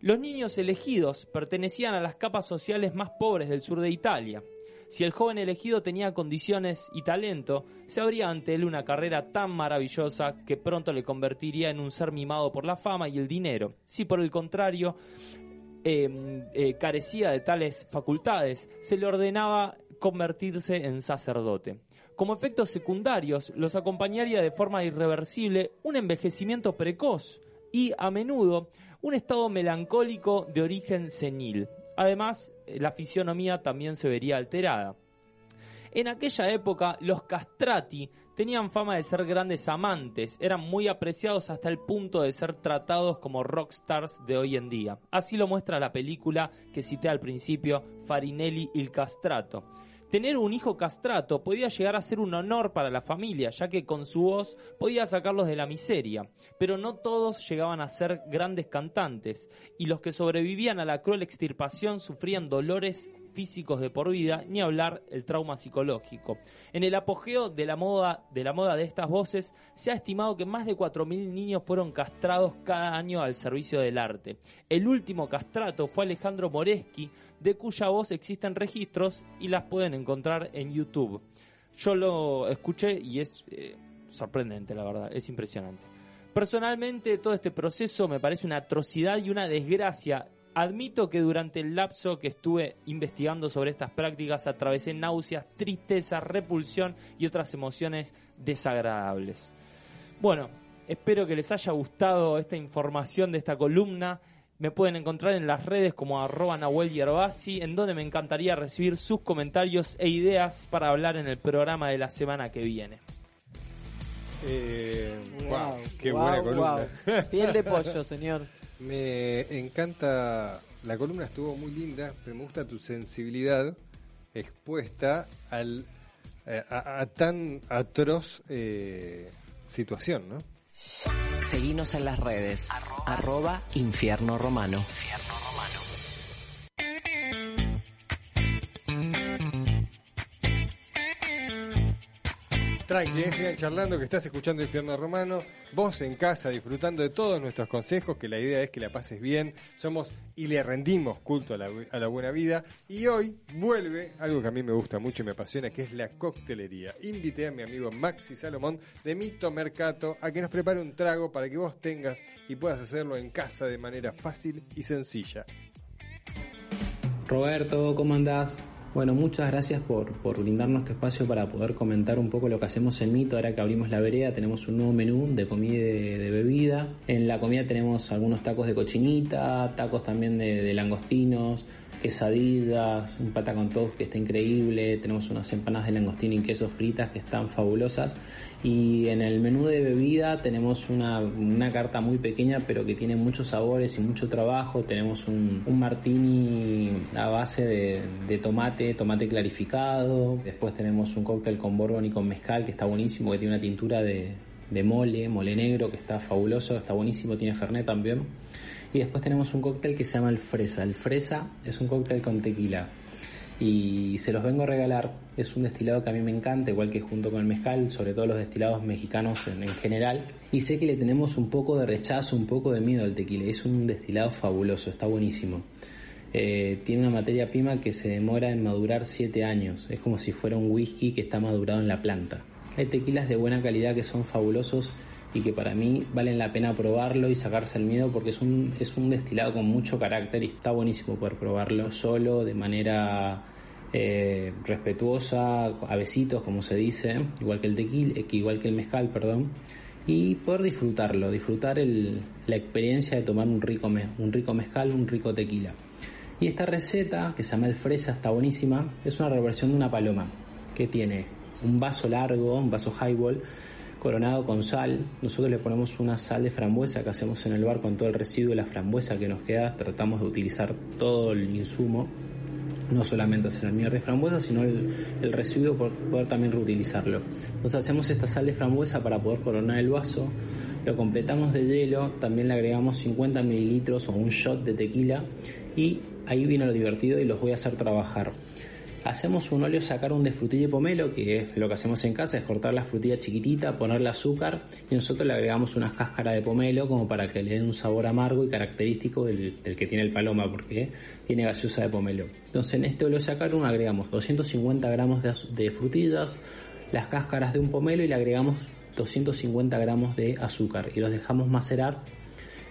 Los niños elegidos pertenecían a las capas sociales más pobres del sur de Italia. Si el joven elegido tenía condiciones y talento, se abría ante él una carrera tan maravillosa que pronto le convertiría en un ser mimado por la fama y el dinero. Si por el contrario eh, eh, carecía de tales facultades, se le ordenaba convertirse en sacerdote. Como efectos secundarios, los acompañaría de forma irreversible un envejecimiento precoz y, a menudo, un estado melancólico de origen senil. Además, eh, la fisionomía también se vería alterada. En aquella época, los castrati tenían fama de ser grandes amantes, eran muy apreciados hasta el punto de ser tratados como rockstars de hoy en día. Así lo muestra la película que cité al principio, Farinelli il castrato. Tener un hijo castrato podía llegar a ser un honor para la familia, ya que con su voz podía sacarlos de la miseria. Pero no todos llegaban a ser grandes cantantes, y los que sobrevivían a la cruel extirpación sufrían dolores físicos de por vida, ni hablar el trauma psicológico. En el apogeo de la moda de estas voces, se ha estimado que más de 4.000 niños fueron castrados cada año al servicio del arte. El último castrato fue Alejandro Moreschi, de cuya voz existen registros y las pueden encontrar en YouTube. Yo lo escuché y es eh, sorprendente, la verdad, es impresionante. Personalmente, todo este proceso me parece una atrocidad y una desgracia. Admito que durante el lapso que estuve investigando sobre estas prácticas atravesé náuseas, tristeza, repulsión y otras emociones desagradables. Bueno, espero que les haya gustado esta información de esta columna. Me pueden encontrar en las redes como arroba Nahuel Yerbasi, en donde me encantaría recibir sus comentarios e ideas para hablar en el programa de la semana que viene. Eh, Wow, wow, qué wow, buena columna. wow. Piel de pollo, señor. Me encanta, la columna estuvo muy linda, pero me gusta tu sensibilidad expuesta al, eh, a, a tan atroz eh, situación, ¿no? Seguinos en las redes. Arroba Infierno Romano. Tranqui, eh, sigan charlando que estás escuchando Infierno Romano, vos en casa disfrutando de todos nuestros consejos, que la idea es que la pases bien, somos y le rendimos culto a la, a la buena vida, y hoy vuelve algo que a mí me gusta mucho y me apasiona, que es la coctelería. Invité a mi amigo Maxi Salomón de Mito Mercato a que nos prepare un trago para que vos tengas y puedas hacerlo en casa de manera fácil y sencilla. Roberto, ¿cómo andás? Bueno, muchas gracias por, por brindarnos este espacio para poder comentar un poco lo que hacemos en Mito. Ahora que abrimos la vereda, tenemos un nuevo menú de comida y de, bebida. En la comida tenemos algunos tacos de cochinita, tacos también de langostinos, quesadillas, un pata con toast que está increíble. Tenemos unas empanadas de langostino y queso fritas que están fabulosas. Y en el menú de bebida tenemos una, una carta muy pequeña pero que tiene muchos sabores y mucho trabajo. Tenemos un, un martini a base de, de tomate, tomate clarificado. Después tenemos un cóctel con bourbon y con mezcal que está buenísimo, que tiene una tintura de, de mole, mole negro que está fabuloso, está buenísimo, tiene fernet también. Y después tenemos un cóctel que se llama el fresa. El fresa es un cóctel con tequila y se los vengo a regalar. Es un destilado que a mí me encanta, igual que junto con el mezcal, sobre todo los destilados mexicanos en, en general. Y sé que le tenemos un poco de rechazo, un poco de miedo al tequila. Es un destilado fabuloso, está buenísimo. Eh, tiene una materia prima que se demora en madurar 7 años. Es como si fuera un whisky que está madurado en la planta. Hay tequilas de buena calidad que son fabulosos y que para mí valen la pena probarlo y sacarse el miedo porque es un, es un destilado con mucho carácter y está buenísimo poder probarlo solo, de manera eh, respetuosa, a besitos como se dice, igual que el tequila, igual que el mezcal, perdón, y poder disfrutarlo, disfrutar el, la experiencia de tomar un rico, un rico mezcal, un rico tequila. Y esta receta, que se llama el fresa, está buenísima, es una reversión de una paloma, que tiene un vaso largo, un vaso highball, coronado con sal. Nosotros le ponemos una sal de frambuesa que hacemos en el bar con todo el residuo de la frambuesa que nos queda. Tratamos de utilizar todo el insumo, no solamente hacer almíbar de frambuesa, sino el, el residuo por poder también reutilizarlo. Entonces hacemos esta sal de frambuesa para poder coronar el vaso. Lo completamos de hielo, también le agregamos 50 mililitros o un shot de tequila y ahí viene lo divertido y los voy a hacer trabajar. Hacemos un óleo sacarum de frutilla y pomelo, que es lo que hacemos en casa, es cortar la frutilla chiquitita, ponerle azúcar y nosotros le agregamos unas cáscaras de pomelo como para que le den un sabor amargo y característico del, que tiene el paloma, porque tiene gaseosa de pomelo. Entonces en este óleo sacarum agregamos 250 gramos de frutillas, las cáscaras de un pomelo y le agregamos 250 gramos de azúcar y los dejamos macerar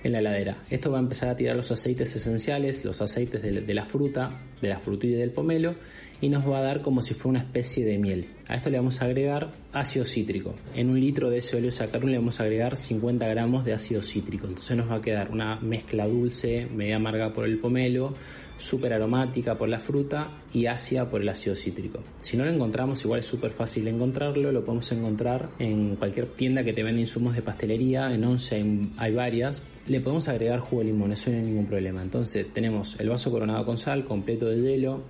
en la heladera. Esto va a empezar a tirar los aceites esenciales, los aceites de, de la fruta, de la frutilla y del pomelo, y nos va a dar como si fuera una especie de miel. A esto le vamos a agregar ácido cítrico. En un litro de ese óleo sacarum le vamos a agregar 50 gramos de ácido cítrico. Entonces nos va a quedar una mezcla dulce, media amarga por el pomelo, súper aromática por la fruta y ácida por el ácido cítrico. Si no lo encontramos, igual es súper fácil encontrarlo, lo podemos encontrar en cualquier tienda que te venda insumos de pastelería, en 11 hay- hay varias. Le podemos agregar jugo de limón, eso no hay ningún problema. Entonces tenemos el vaso coronado con sal, completo de hielo,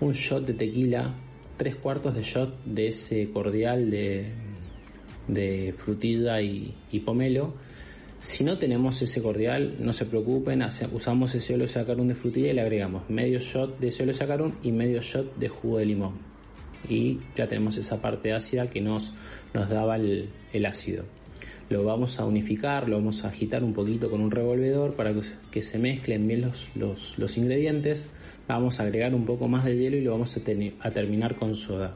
un shot de tequila, tres cuartos de shot de ese cordial de, de frutilla y, y pomelo. Si no tenemos ese cordial, no se preocupen, usamos ese óleo sacarum de frutilla y le agregamos medio shot de ese sacarum y medio shot de jugo de limón. Y ya tenemos esa parte ácida que nos, nos daba el, el ácido. Lo vamos a unificar, lo vamos a agitar un poquito con un revolvedor para que se mezclen bien los, los, los ingredientes. Vamos a agregar un poco más de hielo y lo vamos a, terminar con soda.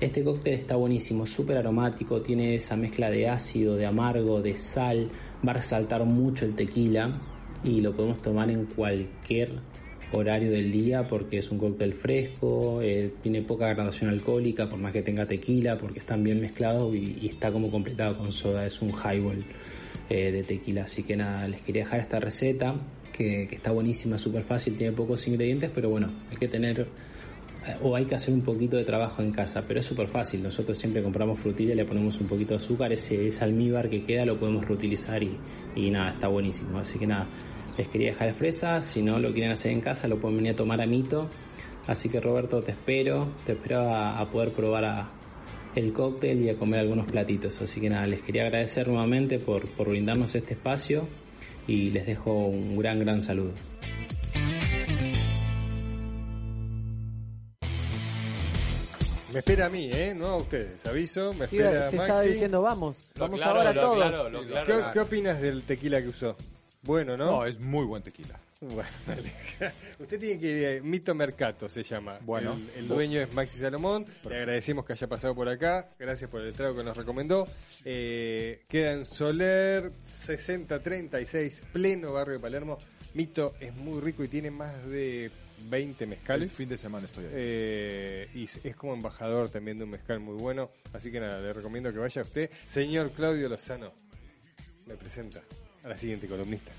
Este cóctel está buenísimo, súper aromático, tiene esa mezcla de ácido, de amargo, de sal, va a resaltar mucho el tequila y lo podemos tomar en cualquier horario del día porque es un cóctel fresco, eh, tiene poca gradación alcohólica por más que tenga tequila porque están bien mezclados y, y está como completado con soda, es un highball eh, de tequila. Así que nada, les quería dejar esta receta que, está buenísima, súper fácil, tiene pocos ingredientes, pero bueno, hay que tener eh, o hay que hacer un poquito de trabajo en casa, pero es súper fácil. Nosotros siempre compramos frutilla, le ponemos un poquito de azúcar, ese, ese almíbar que queda lo podemos reutilizar y, y nada, está buenísimo. Así que nada, les quería dejar de fresa, si no lo quieren hacer en casa lo pueden venir a tomar a Mito. Así que Roberto, te espero, te espero a, poder probar el cóctel y a comer algunos platitos. Así que nada, les quería agradecer nuevamente por brindarnos este espacio y les dejo un gran, gran saludo. Me espera a mí, ¿eh? No a ustedes. Aviso, me espera te Maxi. estaba diciendo, vamos, Lo vamos claro, ahora lo todos. claro, lo claro. ¿Qué, qué opinas del tequila que usó? Bueno, ¿no? No, es muy buen tequila. Bueno, dale. usted tiene que ir, eh, Mito Mercato se llama. Bueno. el, el dueño es Maxi Salomón. Le agradecemos que haya pasado por acá. Gracias por el trago que nos recomendó. Eh, queda en Soler 6036, pleno barrio de Palermo. Mito es muy rico y tiene más de 20 El mezcales. fin de semana estoy ahí. Eh, y es como embajador también de un mezcal muy bueno. Así que nada, le recomiendo que vaya usted. Señor Claudio Lozano, me presenta a la siguiente columnista.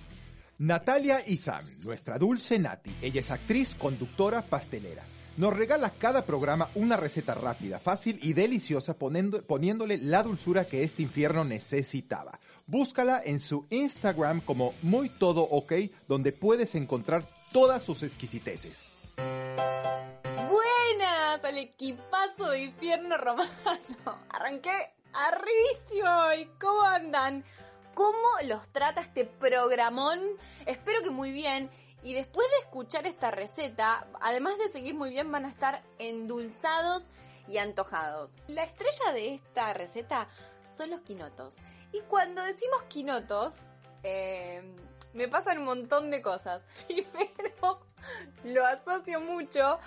Natalia Isam, nuestra dulce Nati. Ella es actriz, conductora, pastelera. Nos regala cada programa una receta rápida, fácil y deliciosa poniéndole la dulzura que este infierno necesitaba. Búscala en su Instagram como muy todo ok, donde puedes encontrar todas sus exquisiteces. Buenas al equipazo de infierno romano. Arranqué arribísimo. ¿Y cómo andan? ¿Cómo los trata este programón? Espero que muy bien. Y después de escuchar esta receta, además de seguir muy bien, van a estar endulzados y antojados. La estrella de esta receta son los quinotos. Y cuando decimos quinotos, eh, me pasan un montón de cosas. Primero, lo asocio mucho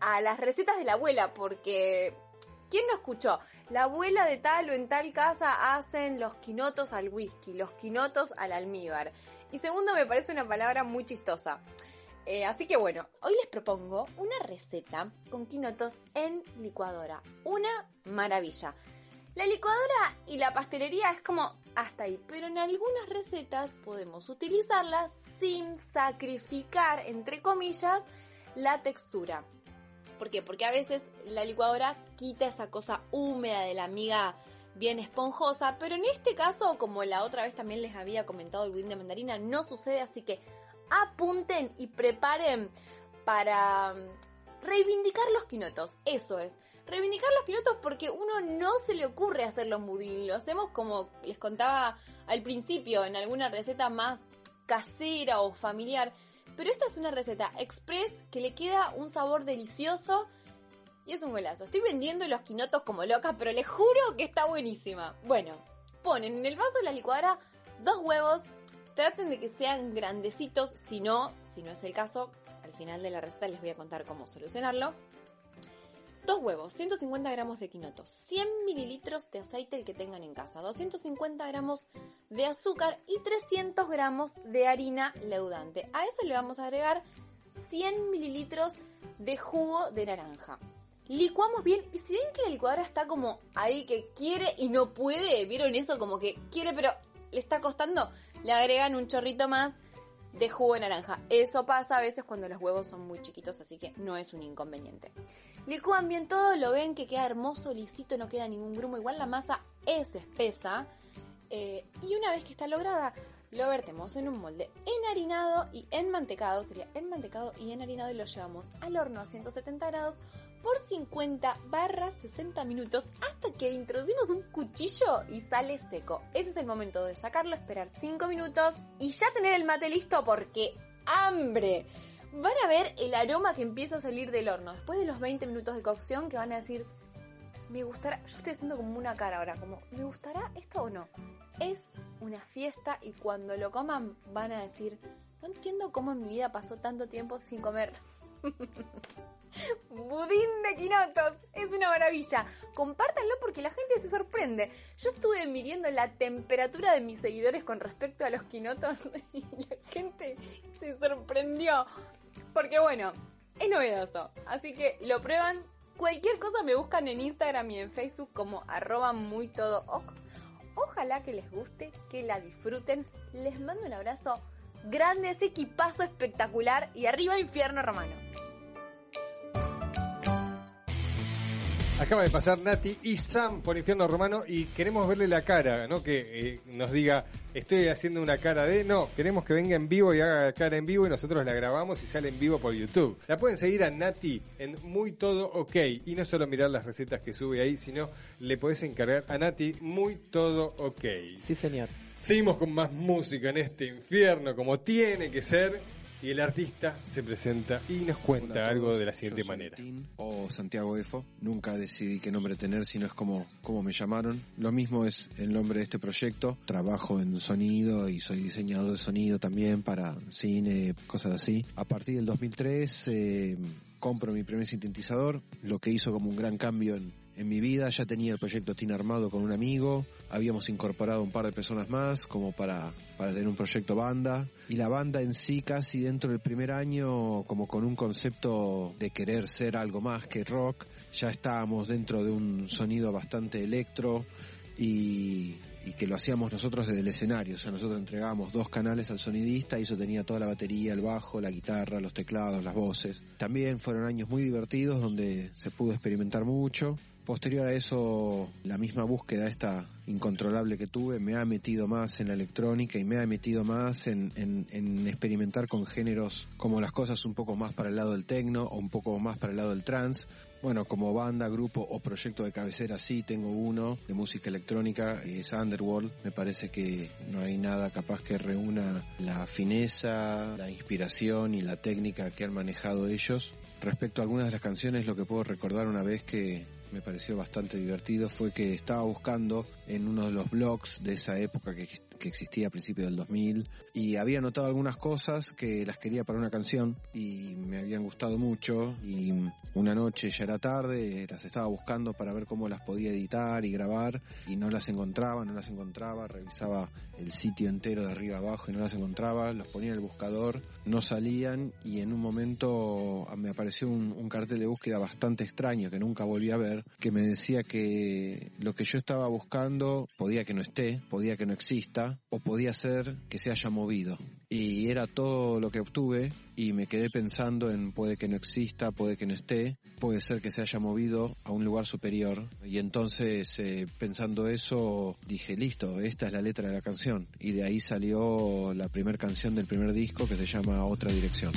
a las recetas de la abuela, porque ¿quién no escuchó? La abuela de tal o en tal casa hacen los quinotos al whisky, los quinotos al almíbar. Y segundo, me parece una palabra muy chistosa. Eh, así que bueno, hoy les propongo una receta con quinotos en licuadora. Una maravilla. La licuadora y la pastelería es como hasta ahí, pero en algunas recetas podemos utilizarlas sin sacrificar, entre comillas, la textura. ¿Por qué? Porque a veces la licuadora quita esa cosa húmeda de la miga bien esponjosa, pero en este caso, como la otra vez también les había comentado el budín de mandarina, no sucede, así que apunten y preparen para mm, reivindicar los quinotos, eso es. Reivindicar los quinotos porque uno no se le ocurre hacer los budín, lo hacemos como les contaba al principio, en alguna receta más casera o familiar, pero esta es una receta express que le queda un sabor delicioso y es un golazo. Estoy vendiendo los quinotos como loca, pero les juro que está buenísima. Bueno, ponen en el vaso de la licuadora dos huevos, traten de que sean grandecitos, si no, si no es el caso, al final de la receta les voy a contar cómo solucionarlo. Dos huevos, 150 gramos de quinotos, 100 mililitros de aceite el que tengan en casa, 250 gramos de azúcar y 300 gramos de harina leudante. A eso le vamos a agregar 100 mililitros de jugo de naranja. Licuamos bien y si ven que la licuadora está como ahí que quiere y no puede, ¿vieron eso? Como que quiere pero le está costando, le agregan un chorrito más de jugo de naranja. Eso pasa a veces cuando los huevos son muy chiquitos, así que no es un inconveniente. Licúan bien todo, lo ven que queda hermoso, lisito, no queda ningún grumo. Igual la masa es espesa. Eh, y una vez que está lograda, lo vertemos en un molde enharinado y enmantecado. Sería enmantecado y enharinado y lo llevamos al horno a 170 grados por 50 barras 60 minutos hasta que introducimos un cuchillo y sale seco. Ese es el momento de sacarlo, esperar 5 minutos y ya tener el mate listo porque hambre. Van a ver el aroma que empieza a salir del horno después de los 20 minutos de cocción que van a decir, me gustará, yo estoy haciendo como una cara ahora, como, ¿me gustará esto o no? Es una fiesta y cuando lo coman van a decir, no entiendo cómo en mi vida pasó tanto tiempo sin comer. Budín de quinotos, es una maravilla. Compártanlo porque la gente se sorprende. Yo estuve midiendo la temperatura de mis seguidores con respecto a los quinotos y la gente se sorprendió. Porque bueno, es novedoso. Así que lo prueban. Cualquier cosa me buscan en Instagram y en Facebook como arroba muy todo. Ojalá que les guste, que la disfruten. Les mando un abrazo grande, ese equipazo espectacular y arriba infierno romano. Acaba de pasar Nati y Sam por Infierno Romano y queremos verle la cara, ¿no? Que eh, nos diga, estoy haciendo una cara de... No, queremos que venga en vivo y haga cara en vivo y nosotros la grabamos y sale en vivo por YouTube. La pueden seguir a Nati en Muy Todo OK y no solo mirar las recetas que sube ahí, sino le podés encargar a Nati Muy Todo OK. Sí, señor. Seguimos con más música en este infierno como tiene que ser. Y el artista se presenta y nos cuenta algo de la siguiente manera. Tin, o Santiago Efo. Nunca decidí qué nombre tener, sino es como, como me llamaron. Lo mismo es el nombre de este proyecto. Trabajo en sonido y soy diseñador de sonido también para cine, cosas así. A partir del 2003 eh, compro mi primer sintetizador, lo que hizo como un gran cambio en, en mi vida. Ya tenía el proyecto Tin armado con un amigo. Habíamos incorporado un par de personas más como para, para tener un proyecto banda. Y la banda en sí casi dentro del primer año como con un concepto de querer ser algo más que rock. Ya estábamos dentro de un sonido bastante electro y, y que lo hacíamos nosotros desde el escenario. O sea, nosotros entregábamos dos canales al sonidista y eso tenía toda la batería, el bajo, la guitarra, los teclados, las voces. También fueron años muy divertidos donde se pudo experimentar mucho. Posterior a eso, la misma búsqueda esta incontrolable que tuve me ha metido más en la electrónica y me ha metido más en, en- en experimentar con géneros como las cosas un poco más para el lado del techno o un poco más para el lado del trance. Bueno, como banda, grupo o proyecto de cabecera sí tengo uno de música electrónica, es Underworld. Me parece que no hay nada capaz que reúna la fineza, la inspiración y la técnica que han manejado ellos. Respecto a algunas de las canciones, lo que puedo recordar una vez que me pareció bastante divertido fue que estaba buscando en uno de los blogs de esa época que, que existía a principios del 2000 y había notado algunas cosas que las quería para una canción y me habían gustado mucho y una noche ya era tarde, las estaba buscando para ver cómo las podía editar y grabar y no las encontraba, no las encontraba, revisaba el sitio entero de arriba abajo y no las encontraba, los ponía en el buscador, no salían y en un momento me apareció un, un cartel de búsqueda bastante extraño que nunca volví a ver, que me decía que lo que yo estaba buscando podía que no esté, podía que no exista o podía ser que se haya movido. Y era todo lo que obtuve y me quedé pensando en puede que no exista, puede que no esté, puede ser que se haya movido a un lugar superior. Y entonces, eh, pensando eso, dije, listo, esta es la letra de la canción. Y de ahí salió la primera canción del primer disco que se llama Otra Dirección.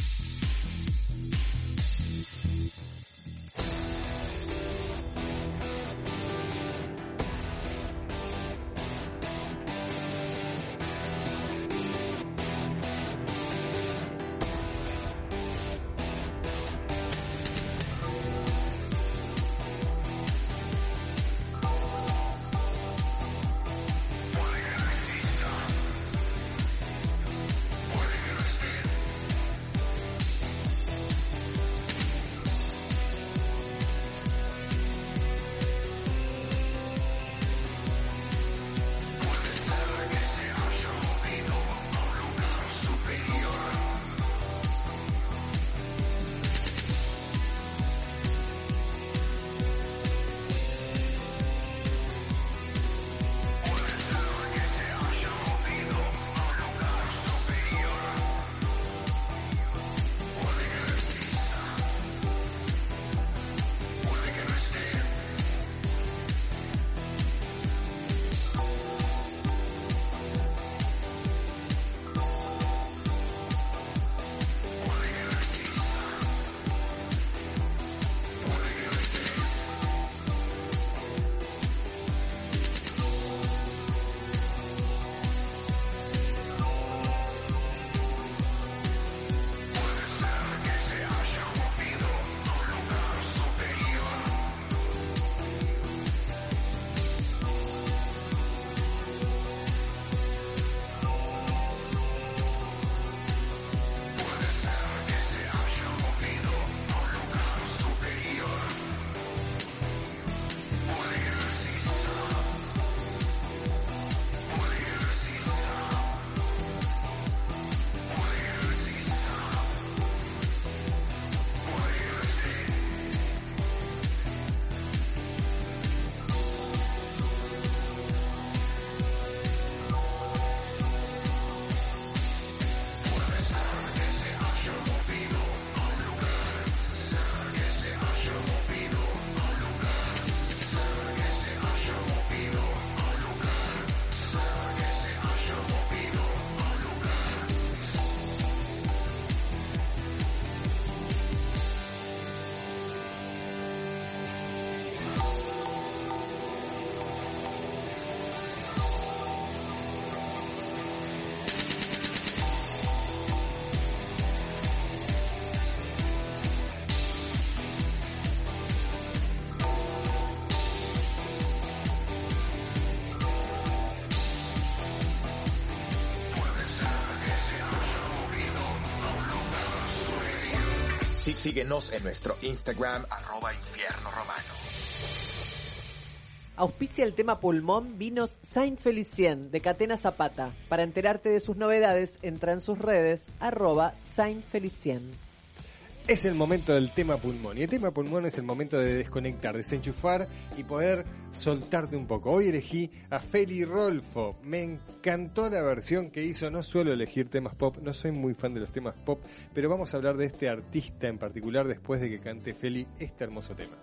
Síguenos en nuestro Instagram, arroba infierno romano. Auspicia el tema pulmón vinos Saint Felicien de Catena Zapata. Para enterarte de sus novedades, entra en sus redes, arroba Saint Felicien. Es el momento del tema pulmón. Y el tema pulmón es el momento de desconectar, desenchufar y poder soltarte un poco. Hoy elegí a Feli Rolfo. Me encantó la versión que hizo. No suelo elegir temas pop, no soy muy fan de los temas pop, pero vamos a hablar de este artista en particular después de que cante Feli este hermoso tema.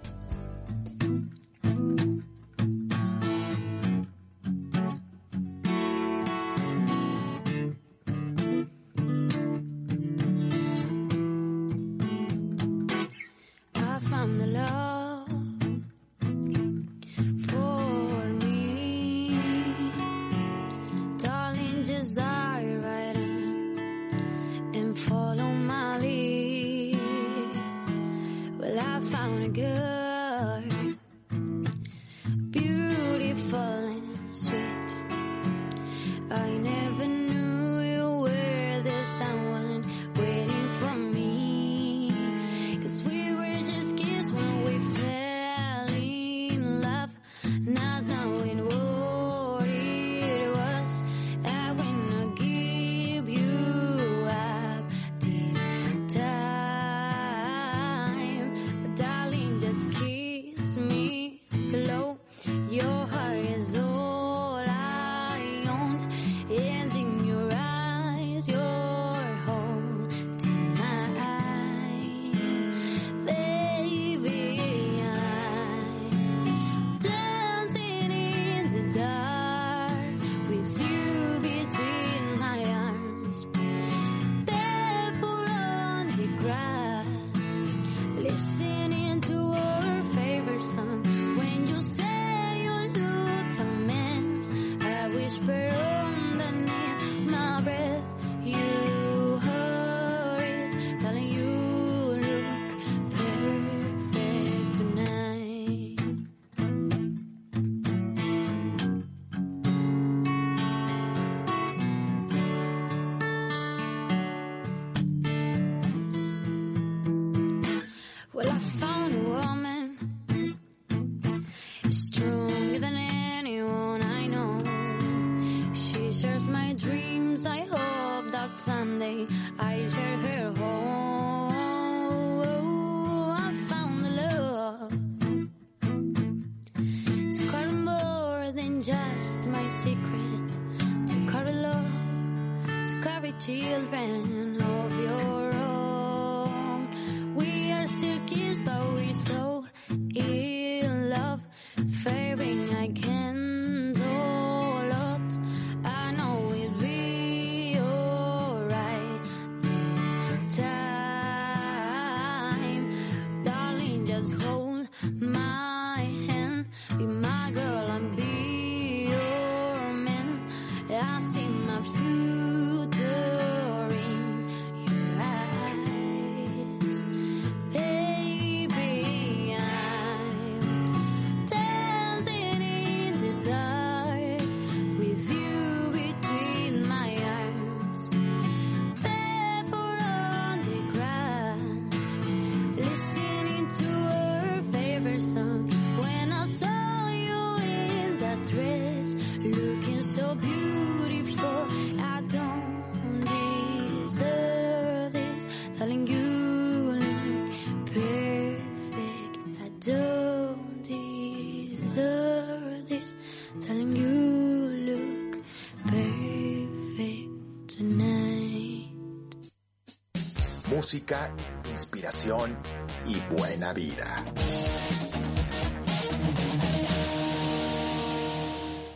Música, inspiración y buena vida.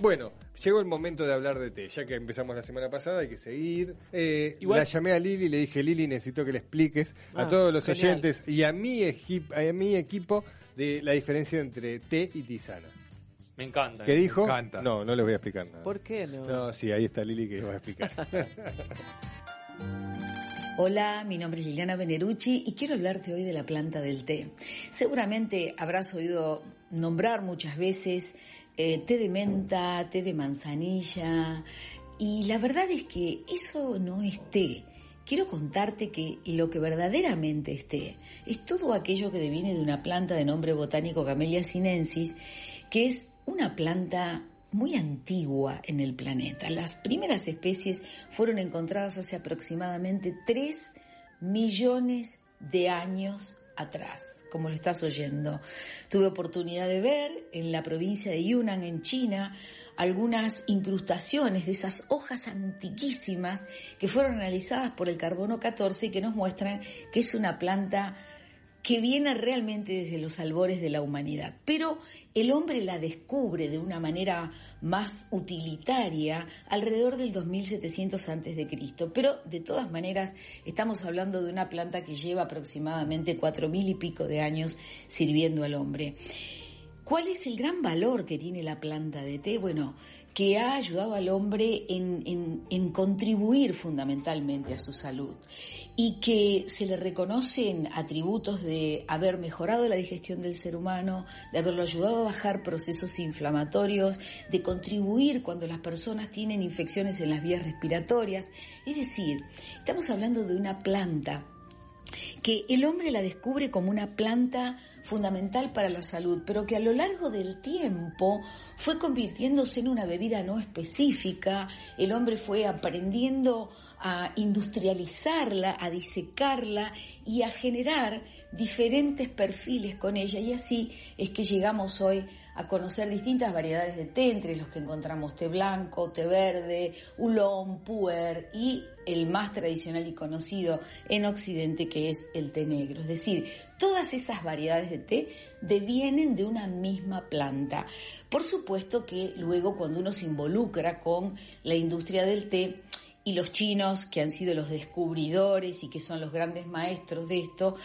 Bueno, llegó el momento de hablar de té. Ya que empezamos la semana pasada, hay que seguir. Eh, La llamé a Lili y le dije, Lili, necesito que le expliques a Ah, todos los genial. oyentes y a mi, a mi equipo de la diferencia entre té y tisana. Me encanta. ¿Qué dijo? encanta. No, no les voy a explicar nada. ¿Por qué no? No, sí, ahí está Lili que va a explicar. Hola, mi nombre es Liliana Benerucci y quiero hablarte hoy de la planta del té. Seguramente habrás oído nombrar muchas veces eh, té de menta, té de manzanilla y la verdad es que eso no es té. Quiero contarte que lo que verdaderamente es té es todo aquello que deviene de una planta de nombre botánico Camellia sinensis, que es una planta muy antigua en el planeta. Las primeras especies fueron encontradas hace aproximadamente 3 millones de años atrás, como lo estás oyendo. Tuve oportunidad de ver en la provincia de Yunnan, en China, algunas incrustaciones de esas hojas antiquísimas que fueron analizadas por el carbono 14 y que nos muestran que es una planta que viene realmente desde los albores de la humanidad. Pero el hombre la descubre de una manera más utilitaria alrededor del 2700 antes de Cristo. Pero de todas maneras estamos hablando de una planta que lleva aproximadamente cuatro mil y pico de años sirviendo al hombre. ¿Cuál es el gran valor que tiene la planta de té? Bueno, que ha ayudado al hombre en- en contribuir fundamentalmente a su salud y que se le reconocen atributos de haber mejorado la digestión del ser humano, de haberlo ayudado a bajar procesos inflamatorios, de contribuir cuando las personas tienen infecciones en las vías respiratorias. Es decir, estamos hablando de una planta que el hombre la descubre como una planta fundamental para la salud, pero que a lo largo del tiempo fue convirtiéndose en una bebida no específica, el hombre fue aprendiendo a industrializarla, a disecarla y a generar diferentes perfiles con ella y así es que llegamos hoy a conocer distintas variedades de té, entre los que encontramos té blanco, té verde, oolong, puer y el más tradicional y conocido en Occidente que es el té negro. Es decir, todas esas variedades de té devienen de una misma planta. Por supuesto que luego cuando uno se involucra con la industria del té, y los chinos, que han sido los descubridores y que son los grandes maestros de esto,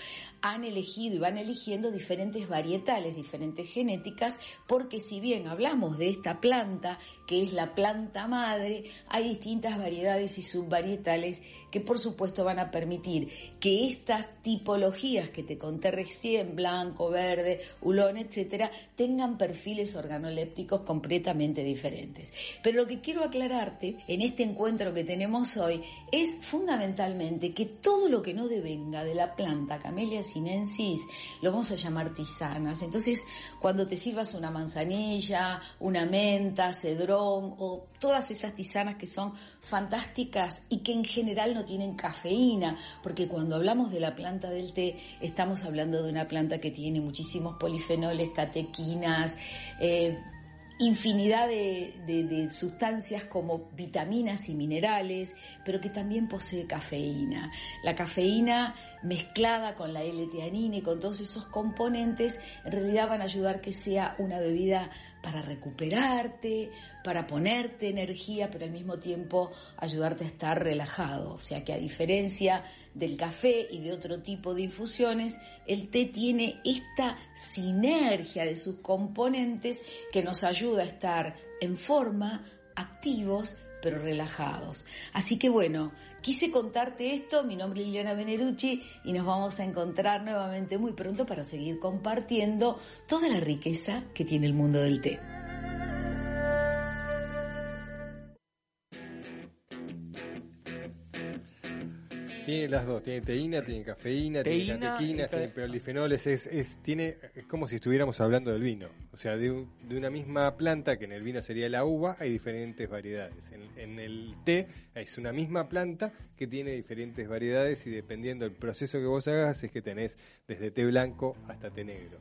han elegido y van eligiendo diferentes varietales, diferentes genéticas, porque si bien hablamos de esta planta, que es la planta madre, hay distintas variedades y subvarietales que por supuesto van a permitir que estas tipologías que te conté recién, blanco, verde, hulón, etcétera, tengan perfiles organolépticos completamente diferentes. Pero lo que quiero aclararte en este encuentro que tenemos hoy es fundamentalmente que todo lo que no devenga de la planta Camellia sinensis lo vamos a llamar tisanas. Entonces, cuando te sirvas una manzanilla, una menta, cedrón o todas esas tisanas que son fantásticas y que en general no tienen cafeína, porque cuando hablamos de la planta del té estamos hablando de una planta que tiene muchísimos polifenoles, catequinas, eh, infinidad de, de- de sustancias como vitaminas y minerales, pero que también posee cafeína. La cafeína mezclada con la L-teanina y con todos esos componentes, en realidad van a ayudar que sea una bebida para recuperarte, para ponerte energía, pero al mismo tiempo ayudarte a estar relajado. O sea que a diferencia del café y de otro tipo de infusiones, el té tiene esta sinergia de sus componentes que nos ayuda a estar en forma, activos, pero relajados. Así que bueno, quise contarte esto, mi nombre es Liliana Benerucci y nos vamos a encontrar nuevamente muy pronto para seguir compartiendo toda la riqueza que tiene el mundo del té. Tiene las dos, tiene teína, tiene cafeína, Teína tiene catequinas, tiene polifenoles, es, es, tiene, es como si estuviéramos hablando del vino. O sea, de, un- de una misma planta, que en el vino sería la uva, hay diferentes variedades. En, en el té es una misma planta que tiene diferentes variedades y dependiendo del proceso que vos hagas es que tenés desde té blanco hasta té negro.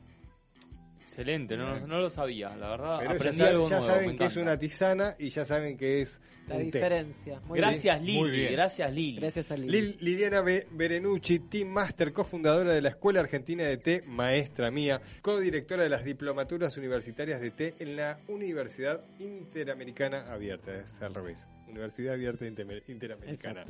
Excelente, no, no lo sabía, la verdad. Pero ya, aprendí saben- algo ya nuevo. saben me que es una tisana y ya saben que es La un té. diferencia. Muy Gracias, bien. Lili. Gracias, Lili. Gracias a Lili. Lil- Liliana Be- Berenucci, Team Master, cofundadora de la Escuela Argentina de Té, maestra mía, codirectora de las diplomaturas universitarias de té en la Universidad Interamericana Abierta, es al revés, Universidad Abierta Inter- Interamericana.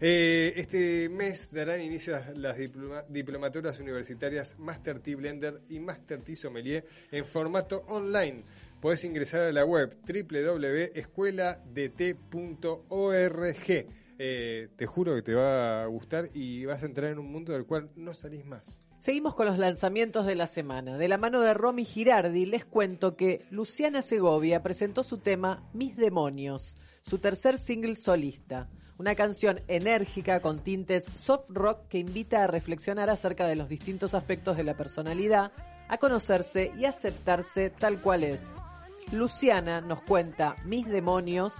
Eh, este mes darán inicio a las diploma- diplomaturas universitarias Master Tea Blender y Master Tea Sommelier en formato online. Podés ingresar a la web www.escueladt.org. Eh, te juro que te va a gustar y vas a entrar en un mundo del cual no salís más. Seguimos con los lanzamientos de la semana. De la mano de Romy Girardi les cuento que Luciana Segovia presentó su tema Mis Demonios, su tercer single solista. Una canción enérgica con tintes soft rock que invita a reflexionar acerca de los distintos aspectos de la personalidad, a conocerse y aceptarse tal cual es. Luciana nos cuenta Mis Demonios,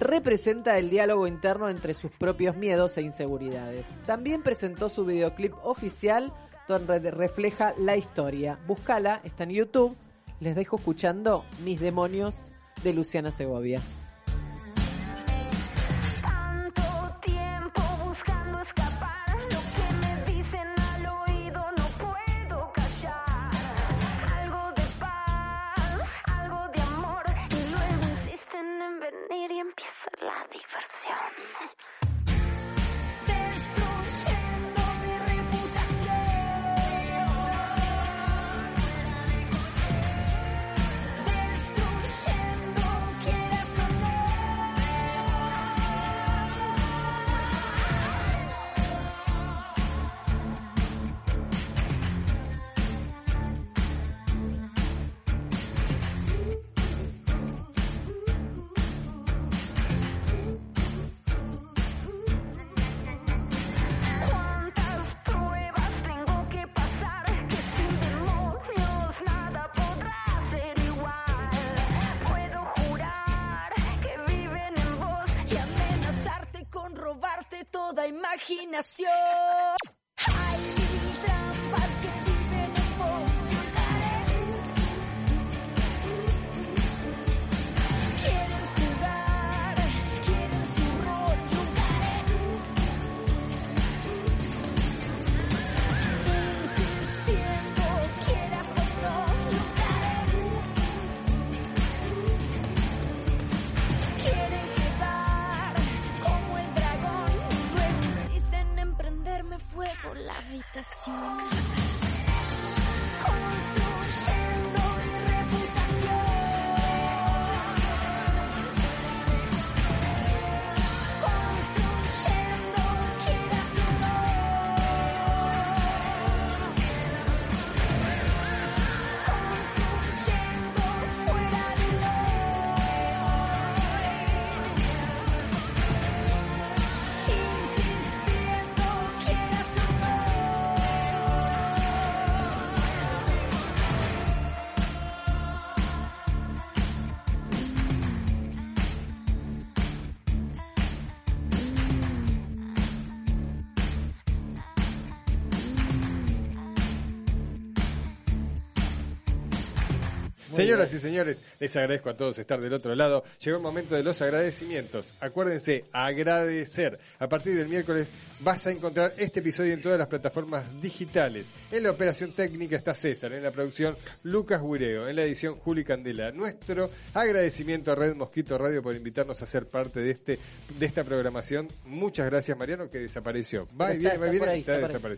representa el diálogo interno entre sus propios miedos e inseguridades. También presentó su videoclip oficial donde refleja la historia. Búscala, está en YouTube. Les dejo escuchando Mis Demonios de Luciana Segovia. Tanto imaginación. Señoras bien. y señores, les agradezco a todos estar del otro lado. Llegó el momento de los agradecimientos. Acuérdense, agradecer. A partir del miércoles vas a encontrar este episodio en todas las plataformas digitales. En la operación técnica está César, en la producción Lucas Guireo, en la edición Juli Candela. Nuestro agradecimiento a Red Mosquito Radio por invitarnos a ser parte de este de esta programación. Muchas gracias, Mariano, que desapareció. Va y viene, va y viene, está está ahí.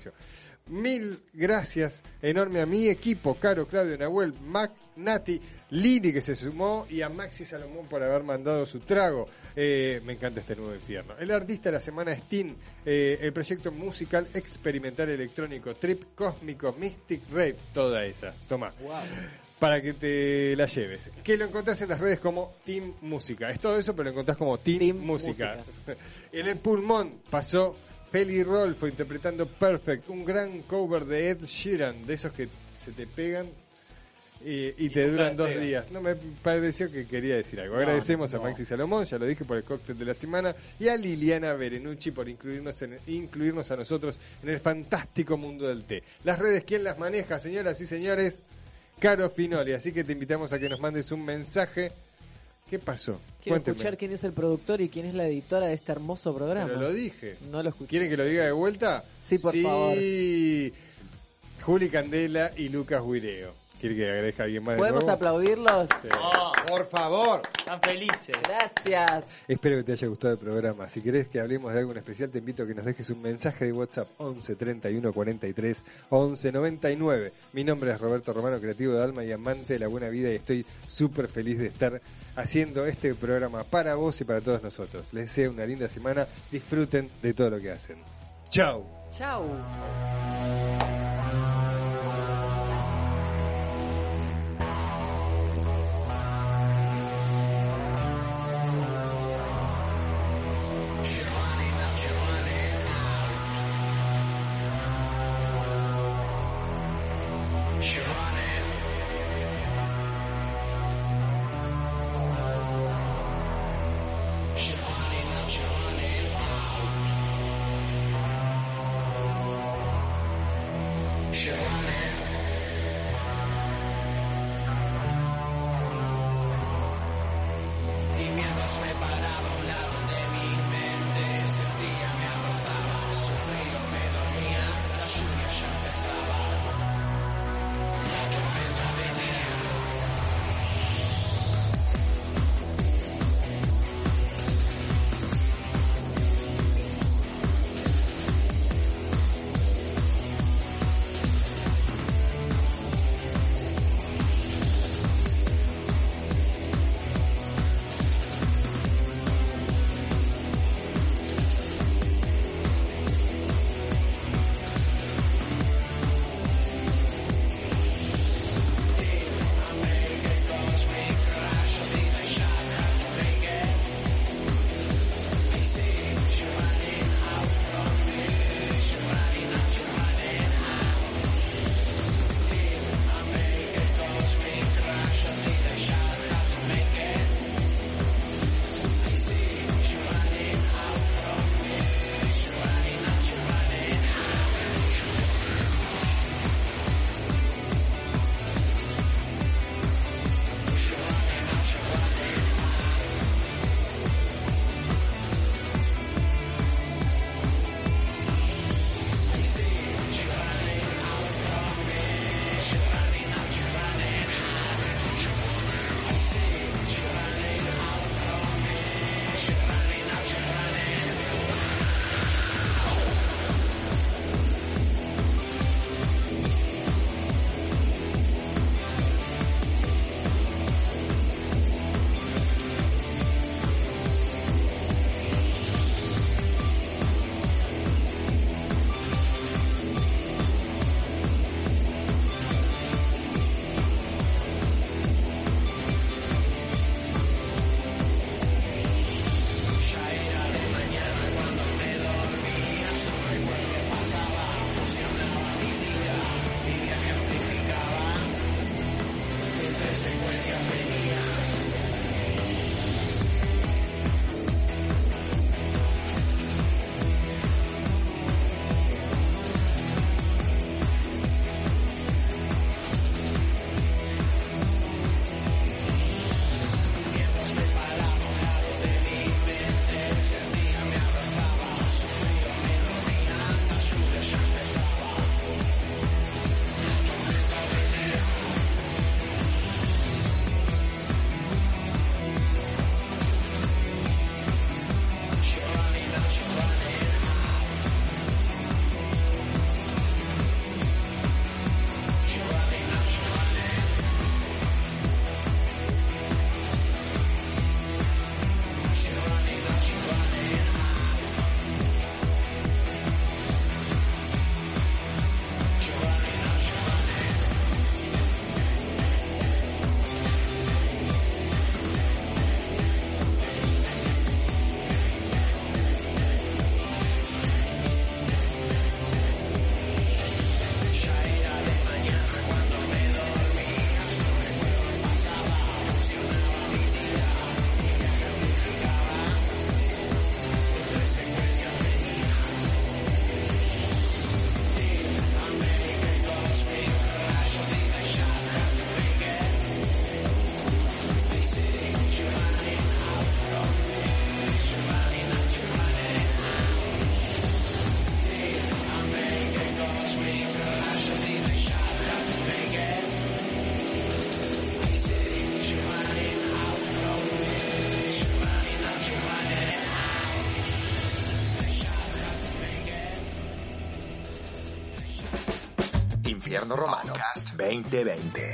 Mil gracias enorme a mi equipo, Caro, Claudio, Nahuel, Mac, Nati, Lili que se sumó y a Maxi Salomón por haber mandado su trago. Eh, me encanta este nuevo infierno. El artista de la semana es Tin, eh, el proyecto musical experimental electrónico, trip cósmico, mystic rave, toda esa. Toma. Para que te la lleves. Que lo encontrás en las redes como Team Música. Es todo eso, pero lo encontrás como Team, Música. en el pulmón pasó Feli Rolfo interpretando Perfect, un gran cover de Ed Sheeran, de esos que se te pegan y, y te duran dos días. No me pareció que quería decir algo. No, Agradecemos no. a Maxi Salomón, ya lo dije por el cóctel de la semana, y a Liliana Berenucci por incluirnos, en, incluirnos a nosotros en el fantástico mundo del té. Las redes, ¿quién las maneja, señoras y señores? Caro Finoli, así que te invitamos a que nos mandes un mensaje. ¿Qué pasó? Quiero Cuénteme. escuchar quién es el productor y quién es la editora de este hermoso programa. Pero lo dije. No lo escuché. ¿Quieren que lo diga de vuelta? Sí, por favor. Juli Candela y Lucas Huireo. ¿Quiere que agradezca a alguien más? de ¿Podemos nuevo? aplaudirlos? Por favor. Están felices. Gracias. Espero que te haya gustado el programa. Si querés que hablemos de algo en especial, te invito a que nos dejes un mensaje de WhatsApp 11 31 43 11 99. Mi nombre es Roberto Romano, creativo de alma y amante de la buena vida y estoy súper feliz de estar haciendo este programa para vos y para todos nosotros. Les deseo una linda semana. Disfruten de todo lo que hacen. Chao. Chau. Romano 2020.